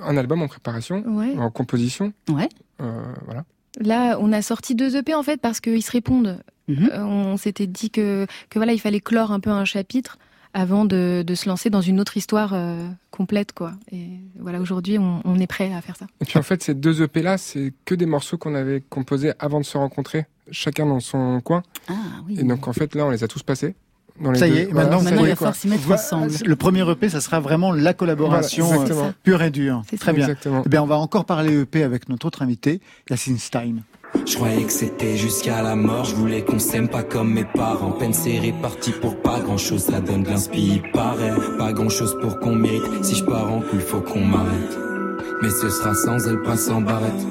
Un album en préparation, Ouais. en composition? Ouais. Euh, voilà. Là, on a sorti deux EP en fait parce qu'ils se répondent. Mhm. Euh, on s'était dit que, que voilà, il fallait clore un peu un chapitre avant de, de se lancer dans une autre histoire euh, complète, quoi. Et voilà, aujourd'hui, on, on est prêt à faire ça. Et puis en fait, ces deux EP là, c'est que des morceaux qu'on avait composés avant de se rencontrer, chacun dans son coin. Ah oui. Et donc en fait, là, on les a tous passés. Dans les Ça y est, voilà, maintenant, Maintenant, il va falloir s'y mettre Voilà, ensemble. Le premier EP, ça sera vraiment la collaboration Voilà, euh, pure et dure. C'est Très ça. bien. Exactement. Eh bien, on va encore parler EP avec notre autre invité, Yacine Stein. Je croyais que c'était jusqu'à la mort, je voulais qu'on s'aime pas comme mes parents. Peine serrée, parti pour pas grand chose, ça donne de l'inspi, paraît. Pas grand chose pour qu'on mérite, si je pars en couille, faut qu'on m'arrête. Mais ce sera sans elle, pas sans barrette.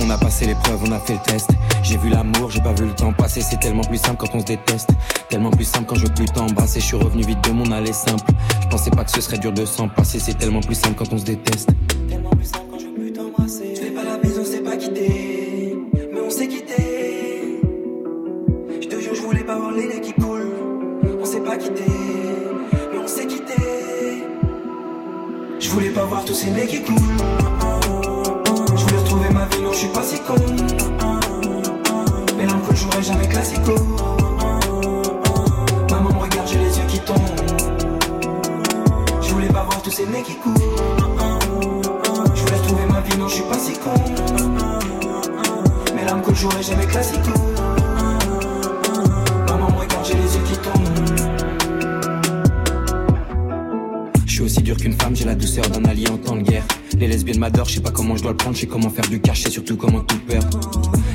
On a passé l'épreuve, on a fait le test. J'ai vu l'amour, j'ai pas vu le temps passer. C'est tellement plus simple quand on se déteste. Tellement plus simple quand je veux plus t'embrasser. Je suis revenu vite de mon aller simple. Je pensais pas que ce serait dur de s'en passer. C'est tellement plus simple quand on se déteste. Pas voir tous ces nez qui coulent. Je voulais retrouver ma vie, non, je suis pas si con. Mais l'âme que jouerai jamais classico. Maman me regarde, j'ai les yeux qui tombent. Je voulais pas voir tous ces nez qui coulent. Je voulais retrouver ma vie, non, je suis pas si con. Mais l'âme que jouerai jamais classico. Qu'une femme, j'ai la douceur d'un allié en temps de guerre. Les lesbiennes m'adorent, je sais pas comment je dois le prendre, je sais comment faire du cash, sais surtout comment tout perdre.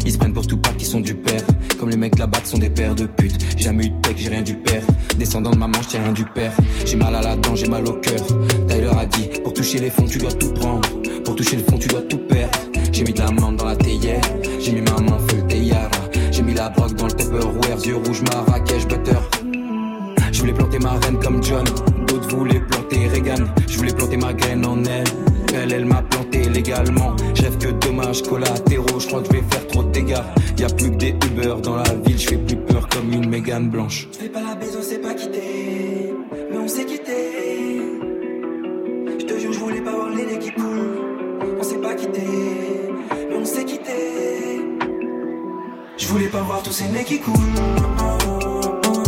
Ils se prennent pour tout pas qui sont du père. Comme les mecs là-bas sont des pères de pute. J'ai jamais eu de pec, j'ai rien du père. Descendant de maman, je rien du père. J'ai mal à la dent, j'ai mal au cœur. Tyler a dit, pour toucher les fonds, tu dois tout prendre. Pour toucher le fond, tu dois tout perdre. J'ai mis de la menthe dans la théière. J'ai mis maman feu le théière. J'ai mis la brogue dans le Tupperware, yeux rouges, Marrakech, butter. Je voulais planter ma reine comme John. D'autres voulaient planter Reagan. Je voulais planter ma graine en elle. Elle, elle m'a planté légalement. Je rêve que dommages collatéraux. Je crois que je vais faire trop de dégâts. Y a plus que des Uber dans la ville. Je fais plus peur comme une Mégane blanche. Fais pas la baise, on s'est pas quitté. Mais on s'est quitté. Je te jure, je voulais pas voir les nez qui coulent. On s'est pas quitté. Mais on s'est quitté. Je voulais pas voir tous ces nez qui coulent.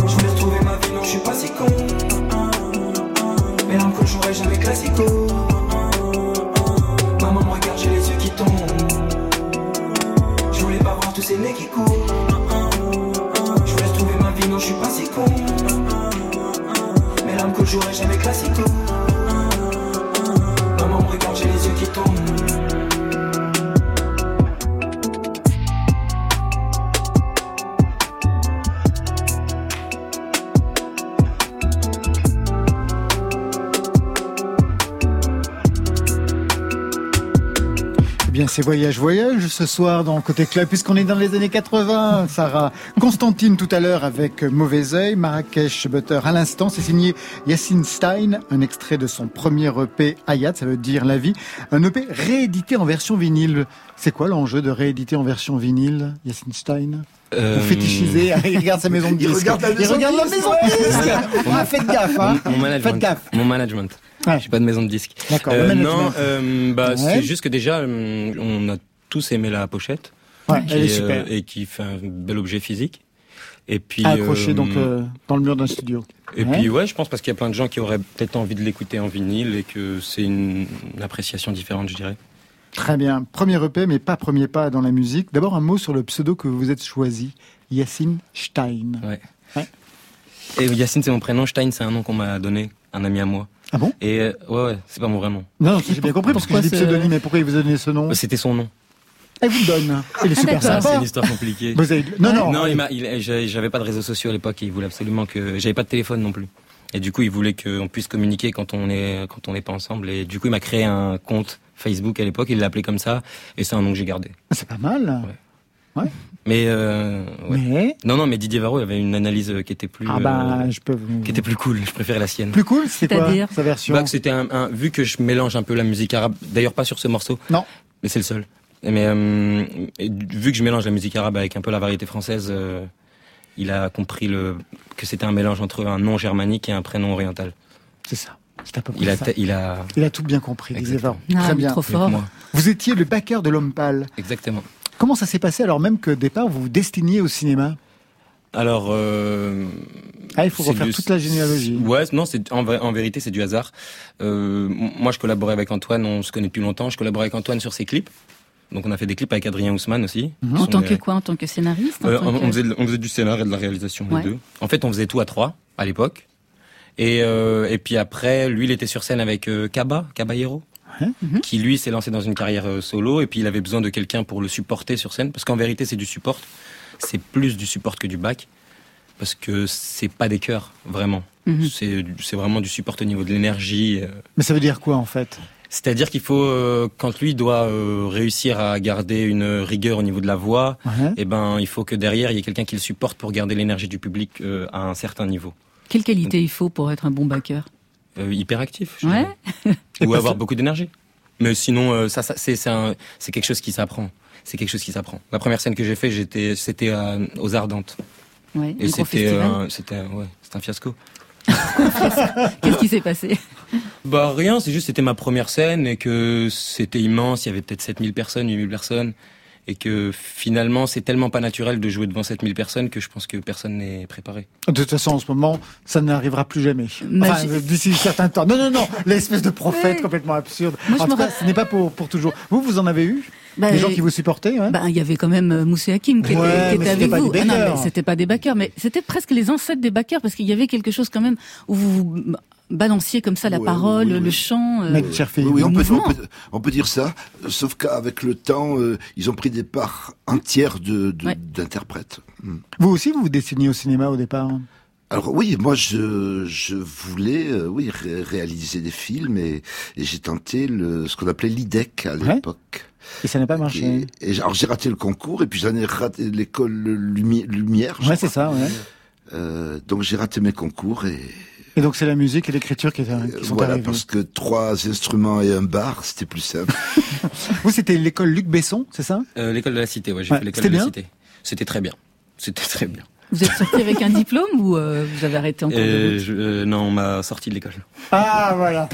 Je voulais retrouver ma vie, non, je suis pas si con. Je jouerai jamais classico. C'est Voyage Voyage ce soir dans Côté Club, puisqu'on est dans les années 80, Sarah. Constantine tout à l'heure avec Mauvais Oeil, Marrakech Butter à l'instant. C'est signé Yacine Stein, un extrait de son premier EP Hayat, ça veut dire la vie. Un EP réédité en version vinyle. C'est quoi l'enjeu de rééditer en version vinyle, Yacine Stein? Euh, Vous fétichisez, il regarde sa maison de Il disques. regarde la Il maison de regarde la maison de. Ah, faites gaffe, hein. Mon management. Faites gaffe. Mon management. Ouais. J'ai pas de maison de disque. D'accord, Euh, non, euh, bah, Ouais. c'est juste que déjà, euh, on a tous aimé la pochette. Ouais, qui elle est super. et qui fait un bel objet physique. Et puis, Accroché euh, donc euh, dans le mur d'un studio. Et Ouais. puis ouais, je pense parce qu'il y a plein de gens qui auraient peut-être envie de l'écouter en vinyle et que c'est une, une appréciation différente, je dirais. Très bien. Premier EP, mais pas premier pas dans la musique. D'abord un mot sur le pseudo que vous êtes choisi, Yacine Stein. Ouais. Ouais. Et Yacine, c'est mon prénom. Stein, c'est un nom qu'on m'a donné, un ami à moi. Ah bon? Et euh, ouais, ouais, c'est pas mon vrai nom. Non, non, j'ai bien compris parce que j'ai dit pseudonyme. Mais pourquoi il vous a donné ce nom? Euh, C'était son nom. Elle vous le donne. Il est Ah, super. Ça, c'est sympa. une histoire compliquée. Vous avez- Non, non. non, il m'a, il- j'avais j'avais pas de réseaux sociaux à l'époque. et Il voulait absolument que j'avais pas de téléphone non plus. Et du coup, il voulait qu'on puisse communiquer quand on est quand on n'est pas ensemble. Et du coup, il m'a créé un compte Facebook à l'époque. Il l'a appelé comme ça. Et c'est un nom que j'ai gardé. C'est pas mal. Mais euh, ouais. Mais non, non, mais Didier Varro avait une analyse qui était plus ah bah, euh, je peux vous. qui était plus cool. Je préférais la sienne. Plus cool, c'est quoi C'est-à-dire sa version Bah, que c'était un, un- vu que je mélange un peu la musique arabe. D'ailleurs, pas sur ce morceau. Non. Mais c'est le seul. Mais euh, vu que je mélange la musique arabe avec un peu la variété française, euh, il a compris le que c'était un mélange entre un nom germanique et un prénom oriental. C'est ça. C'est à peu près Il a, ça. il a Il a tout bien compris, Didier Varro. Ah, Très bien. Trop fort. Vous étiez le backer de l'homme pâle. Exactement. Comment ça s'est passé alors même que au départ vous vous destiniez au cinéma Alors, euh, Ah, il faut refaire du- toute la généalogie. Ouais, non, c'est en, vérité c'est du hasard. Euh, moi, je collaborais avec Antoine, on se connaît depuis longtemps. Je collaborais avec Antoine sur ses clips. Donc, on a fait des clips avec Adrien Ousmane aussi. Mhm. En tant des- que quoi? En tant que scénariste en Euh, tant on, que- faisait, de- on faisait du scénar et de la réalisation Ouais. les deux. En fait, on faisait tout à trois à l'époque. Et, euh, et puis après, lui, il était sur scène avec euh, Kaba, Caballero, Ouais. Mhm. qui lui s'est lancé dans une carrière euh, solo. Et puis il avait besoin de quelqu'un pour le supporter sur scène, parce qu'en vérité, c'est du support. C'est plus du support que du bac, parce que c'est pas des chœurs vraiment. Mhm. C'est vraiment du support au niveau de l'énergie. Mais ça veut dire quoi en fait? C'est-à-dire qu'il faut, euh, quand lui doit euh, réussir à garder une rigueur au niveau de la voix, Ouais. eh ben, il faut que derrière, il y ait quelqu'un qui le supporte pour garder l'énergie du public euh, à un certain niveau. Quelle qualité il faut pour être un bon backer Euh, hyperactif, je Ouais. Ou avoir beaucoup d'énergie. Mais sinon, euh, ça, ça c'est c'est un- c'est quelque chose qui s'apprend. C'est quelque chose qui s'apprend. La première scène que j'ai fait, j'étais, c'était à- aux Ardentes. Ouais. Et c'était, euh, c'était, ouais, c'était un fiasco. Qu'est-ce qui s'est passé? Bah rien, c'est juste c'était ma première scène et que c'était immense, il y avait peut-être 7000 personnes, 8000 personnes et que finalement c'est tellement pas naturel de jouer devant 7000 personnes que je pense que personne n'est préparé. De toute façon, en ce moment, ça n'arrivera plus jamais. Enfin, d'ici un certain temps. Non, non, non, l'espèce de prophète complètement absurde. Moi, en tout cas, ce n'est pas pour, pour toujours. Vous, vous en avez eu Bah, Des gens qui vous supportaient ouais? Bah, il y avait quand même euh, Moussé Hakim qui Ouais, était, qui était avec vous. Ah c'était pas des backers, mais c'était presque les ancêtres des backers parce qu'il y avait quelque chose quand même où vous vous balanciez comme ça la Ouais, parole, oui, oui. le chant. euh. Oui, oui, on, le peut, on, mouvement. peut, on peut dire ça, sauf qu'avec le temps, euh, ils ont pris des parts entières de, de- Ouais. d'interprètes. Hmm. Vous aussi, vous vous destiniez au cinéma au départ? Alors oui, moi je, je voulais euh, oui ré- réaliser des films et, et j'ai tenté le, ce qu'on appelait l'IDEC à Ouais. l'époque. Et ça n'a pas marché. Et, alors j'ai raté le concours et puis j'en ai raté l'école Lumi- Lumière. je Ouais, c'est ça, ouais. Euh, donc j'ai raté mes concours et Et donc, c'est la musique et l'écriture qui, étaient- qui sont voilà arrivés. parce que trois instruments et un bar c'était plus simple. Vous, c'était l'école Luc Besson, c'est ça? Euh, l'école de la cité, ouais, j'ai Ouais, fait l'école c'était de la bien cité. C'était très bien. C'était très bien. Vous êtes sorti avec un diplôme ou euh, vous avez arrêté en cours de Euh, route? je- euh, non, on m'a sorti de l'école. Ah, voilà.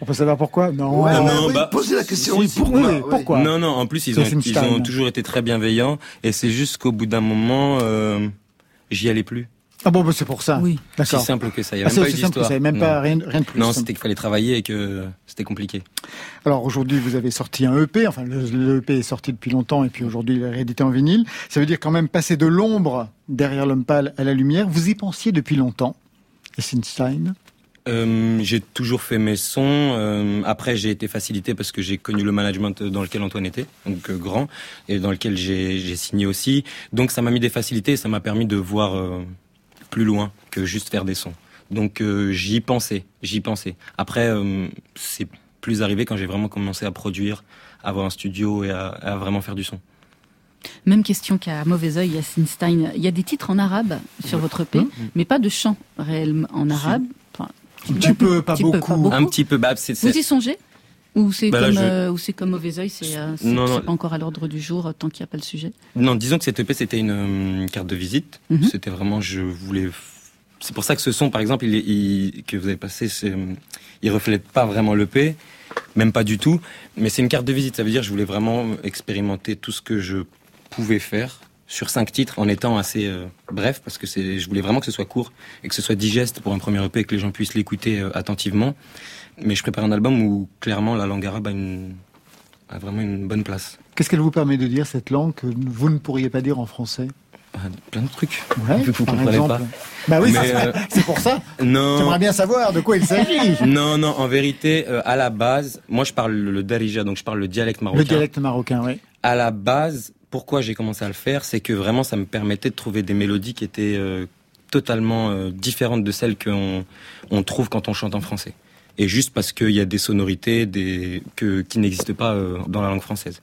On peut savoir pourquoi? Non. Ouais, ouais, non, oui, bah, posez la question. si, oui, si, pourquoi? Oui, pourquoi? Non, non, en plus, ils ont, ils ont toujours été très bienveillants. Et c'est juste qu'au bout d'un moment, euh, j'y allais plus. Ah bon, bah, c'est pour ça. Oui. D'accord. simple que ça. Il y Ah, c'est même pas eu aussi simple que d'histoire. ça, même Non. pas rien, rien de plus. Non, c'était qu'il fallait travailler et que c'était compliqué. Alors aujourd'hui, vous avez sorti un EP. Enfin, le, le EP est sorti depuis longtemps et puis aujourd'hui, il est réédité en vinyle. Ça veut dire quand même passer de l'ombre derrière l'homme pâle à la lumière. Vous y pensiez depuis longtemps. Et Sinstein. Euh, j'ai toujours fait mes sons. Euh, après, j'ai été facilité parce que j'ai connu le management dans lequel Antoine était, donc euh, grand, et dans lequel j'ai j'ai signé aussi. Donc, ça m'a mis des facilités. et Ça m'a permis de voir euh, plus loin que juste faire des sons. Donc, euh, j'y pensais, j'y pensais. Après, euh, c'est plus arrivé quand j'ai vraiment commencé à produire, à avoir un studio et à, à vraiment faire du son. Même question qu'à Mauvais Oeil, Yassine Stein. Il y a des titres en arabe sur votre EP, mais pas de chant réellement en arabe. Enfin, Un petit peu, pas beaucoup. pas beaucoup. Un petit peu, bah, c'est Vous c'est- y songez? Ou c'est Bah là, comme, je- euh, ou c'est comme Mauvais Oeil, c'est euh, pas encore à l'ordre du jour euh, tant qu'il n'y a pas le sujet Non, disons que cette EP c'était une euh, carte de visite. Mhm. C'était vraiment, je voulais. C'est pour ça que ce son, par exemple, il, est- il- que vous avez passé, il reflète pas vraiment l'EP, même pas du tout. Mais c'est une carte de visite. Ça veut dire, je voulais vraiment expérimenter tout ce que je pouvais faire sur cinq titres en étant assez euh, bref, parce que je voulais vraiment que ce soit court et que ce soit digeste pour un premier EP et que les gens puissent l'écouter euh, attentivement. Mais je prépare un album où clairement la langue arabe a, une, a vraiment une bonne place. Qu'est-ce qu'elle vous permet de dire cette langue que vous ne pourriez pas dire en français? Ah, Plein de trucs. Ouais, Vu que vous par comprenez exemple. pas. Bah oui, c'est euh, c'est pour ça. Non. J'aimerais bien savoir de quoi il s'agit. Non, non, en vérité, euh, à la base, moi je parle le darija, donc je parle le dialecte marocain. Le dialecte marocain, oui. À la base, pourquoi j'ai commencé à le faire, c'est que vraiment ça me permettait de trouver des mélodies qui étaient euh, totalement différentes de celles qu'on on trouve quand on chante en français et juste parce qu'il y a des sonorités des, que, qui n'existent pas euh, dans la langue française.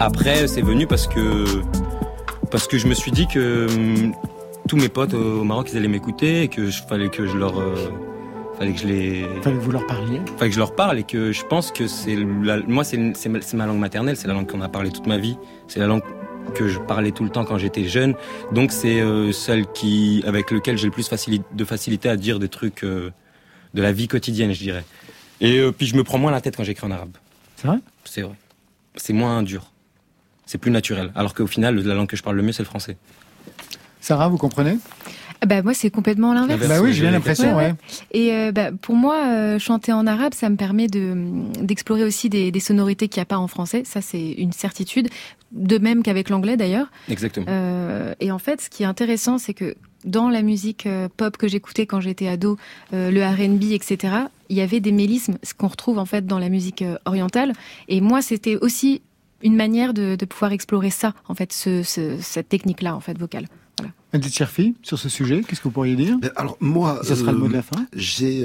Après, c'est venu parce que parce que je me suis dit que hum, tous mes potes au Maroc ils allaient m'écouter et que je fallait que je leur euh, fallait que je les Fallait que vous leur parliez. fallait que je leur parle et que je pense que c'est la- moi c'est c'est ma, langue maternelle, c'est la langue qu'on a parlé toute ma vie, c'est la langue que je parlais tout le temps quand j'étais jeune. Donc c'est euh, celle qui avec lequel j'ai le plus de facilité à dire des trucs euh, de la vie quotidienne, je dirais. Et euh, puis je me prends moins la tête quand j'écris en arabe. C'est vrai? C'est vrai. C'est moins dur. C'est plus naturel. Alors qu'au final, la langue que je parle le mieux, c'est le français. Sarah, vous comprenez? Ah Bah moi c'est complètement l'inverse. Bah oui, j'ai bien l'impression, Ouais. Et euh, bah, pour moi, euh, chanter en arabe, ça me permet de d'explorer aussi des, des sonorités qu'il n'y a pas en français. Ça, c'est une certitude. De même qu'avec l'anglais, d'ailleurs. Exactement. Euh, et en fait, ce qui est intéressant, c'est que dans la musique pop que j'écoutais quand j'étais ado, le R&B, etc., il y avait des mélismes, ce qu'on retrouve en fait dans la musique orientale. Et moi, c'était aussi une manière de, de pouvoir explorer ça, en fait, ce, ce- cette technique-là, en fait, vocale. Edith Cherfi, sur ce sujet, qu'est-ce que vous pourriez dire? Mais alors moi, Ce sera le mot de la fin. j'ai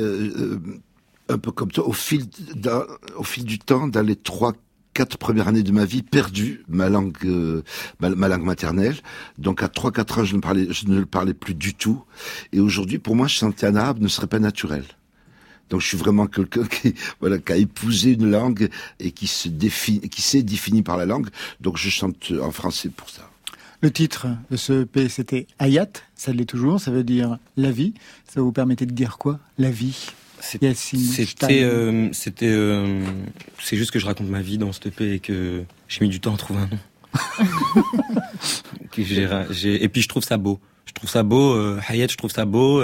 un peu comme toi, au fil, d'un- au fil du temps, dans les trois quatre premières années de ma vie perdu ma langue, euh, ma, ma langue maternelle. Donc à 3-4 ans, je ne, parlais, je ne le parlais plus du tout. Et aujourd'hui, pour moi, chanter en arabe ne serait pas naturel. Donc je suis vraiment quelqu'un qui, voilà, qui a épousé une langue et qui se définit, qui s'est défini par la langue. Donc je chante en français pour ça. Le titre de ce EP, c'était Hayat, ça l'est toujours, ça veut dire la vie. Ça vous permettait de dire quoi La vie? C'était, euh, c'était, euh, c'est juste que je raconte ma vie dans cette EP et que j'ai mis du temps à trouver un nom. J'ai j'ai- et puis je trouve ça beau. Je trouve ça beau. Euh, Hayat, je trouve ça beau.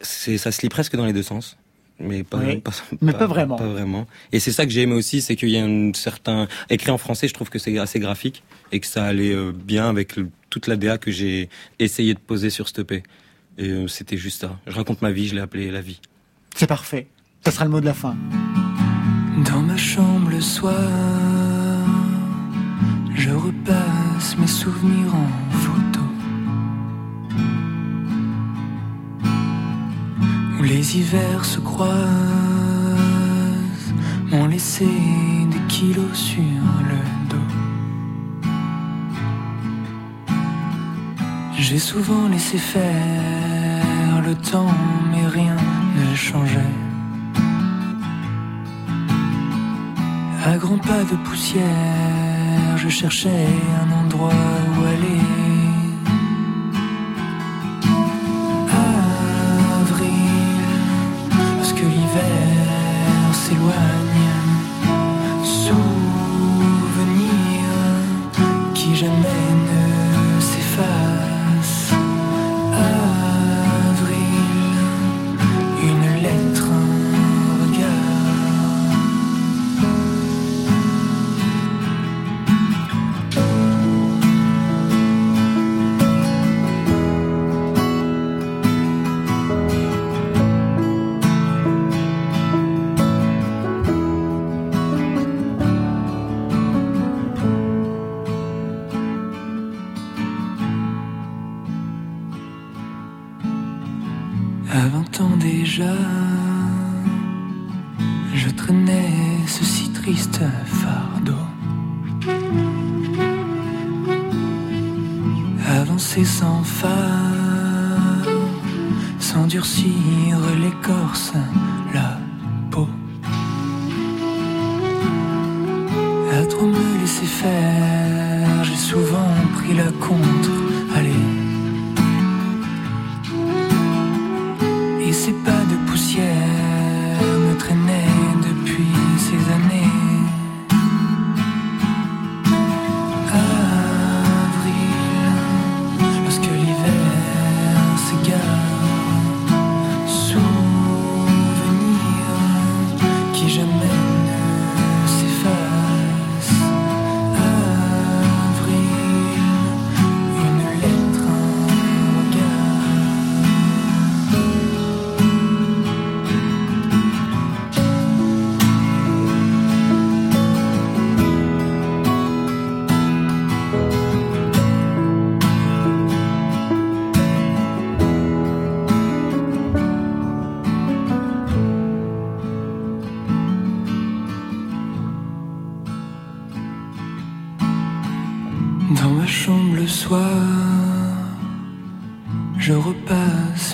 c'est, ça se lit presque dans les deux sens. Mais pas, Oui. Mais pas vraiment. Pas vraiment. Et c'est ça que j'ai aimé aussi, c'est qu'il y a un certain écrit en français. Je trouve que c'est assez graphique et que ça allait euh, bien avec le- toute la DA que j'ai essayé de poser sur cette EP. Et euh, c'était juste ça. Je raconte ma vie. Je l'ai appelé la vie. C'est parfait. Ça sera le mot de la fin. Dans ma chambre le soir, je repasse mes souvenirs en photo. Les hivers se croisent, m'ont laissé des kilos sur le dos. J'ai souvent laissé faire le temps, mais rien ne changeait. À grands pas de poussière, je cherchais un endroit où aller. L'hiver s'éloigne, souvenir qui jamais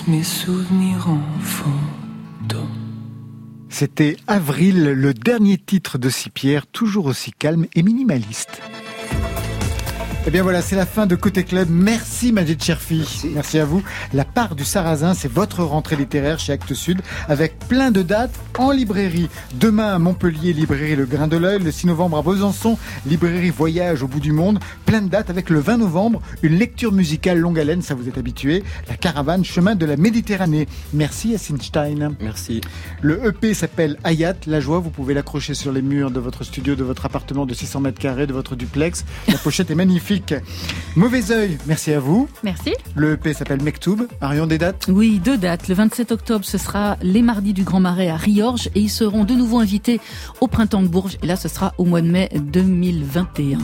mes souvenirs en. C'était Avril, le dernier titre de Sipierre, toujours aussi calme et minimaliste. Eh bien voilà, c'est la fin de Côté Club. Merci Majid Cherfi. Merci. à vous. La part du Sarrasin, c'est votre rentrée littéraire chez Actes Sud avec plein de dates en librairie. Demain à Montpellier, librairie Le Grain de l'œil. Le 6 novembre à Besançon, librairie Voyage au bout du monde. Plein de dates avec le 20 novembre, une lecture musicale longue haleine, ça vous est habitué. La caravane chemin de la Méditerranée. Merci Yacine Stein. Merci. Le EP s'appelle Hayat, la joie. Vous pouvez l'accrocher sur les murs de votre studio, de votre appartement de 600 mètres carrés, de votre duplex. La pochette est magnifique. Musique. Mauvais œil, merci à vous. Merci. Le EP s'appelle Mektoub. Marion, des dates? Oui, deux dates. Le 27 octobre, ce sera les mardis du Grand Marais à Riorges et ils seront de nouveau invités au printemps de Bourges. Et là, ce sera au mois de mai 2021.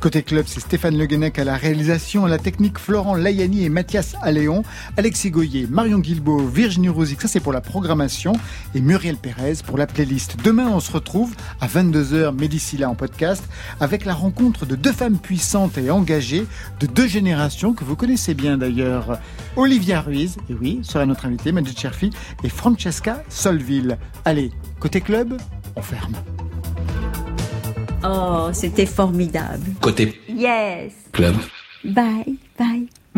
Côté club, c'est Stéphane Le Guenec à la réalisation, à la technique, Florent Layani et Mathias Alléon, Alexis Goyer, Marion Guilbault, Virginie Rosic, ça c'est pour la programmation, et Muriel Pérez pour la playlist. Demain, on se retrouve à 22h, Médicilla en podcast, avec la rencontre de deux femmes puissantes et engagées de deux générations que vous connaissez bien d'ailleurs. Olivia Ruiz, et oui, sera notre invitée, Majid Cherfi, et Francesca Solville. Allez, côté club, on ferme. Oh, c'était formidable. Côté Yes. club. Bye, bye.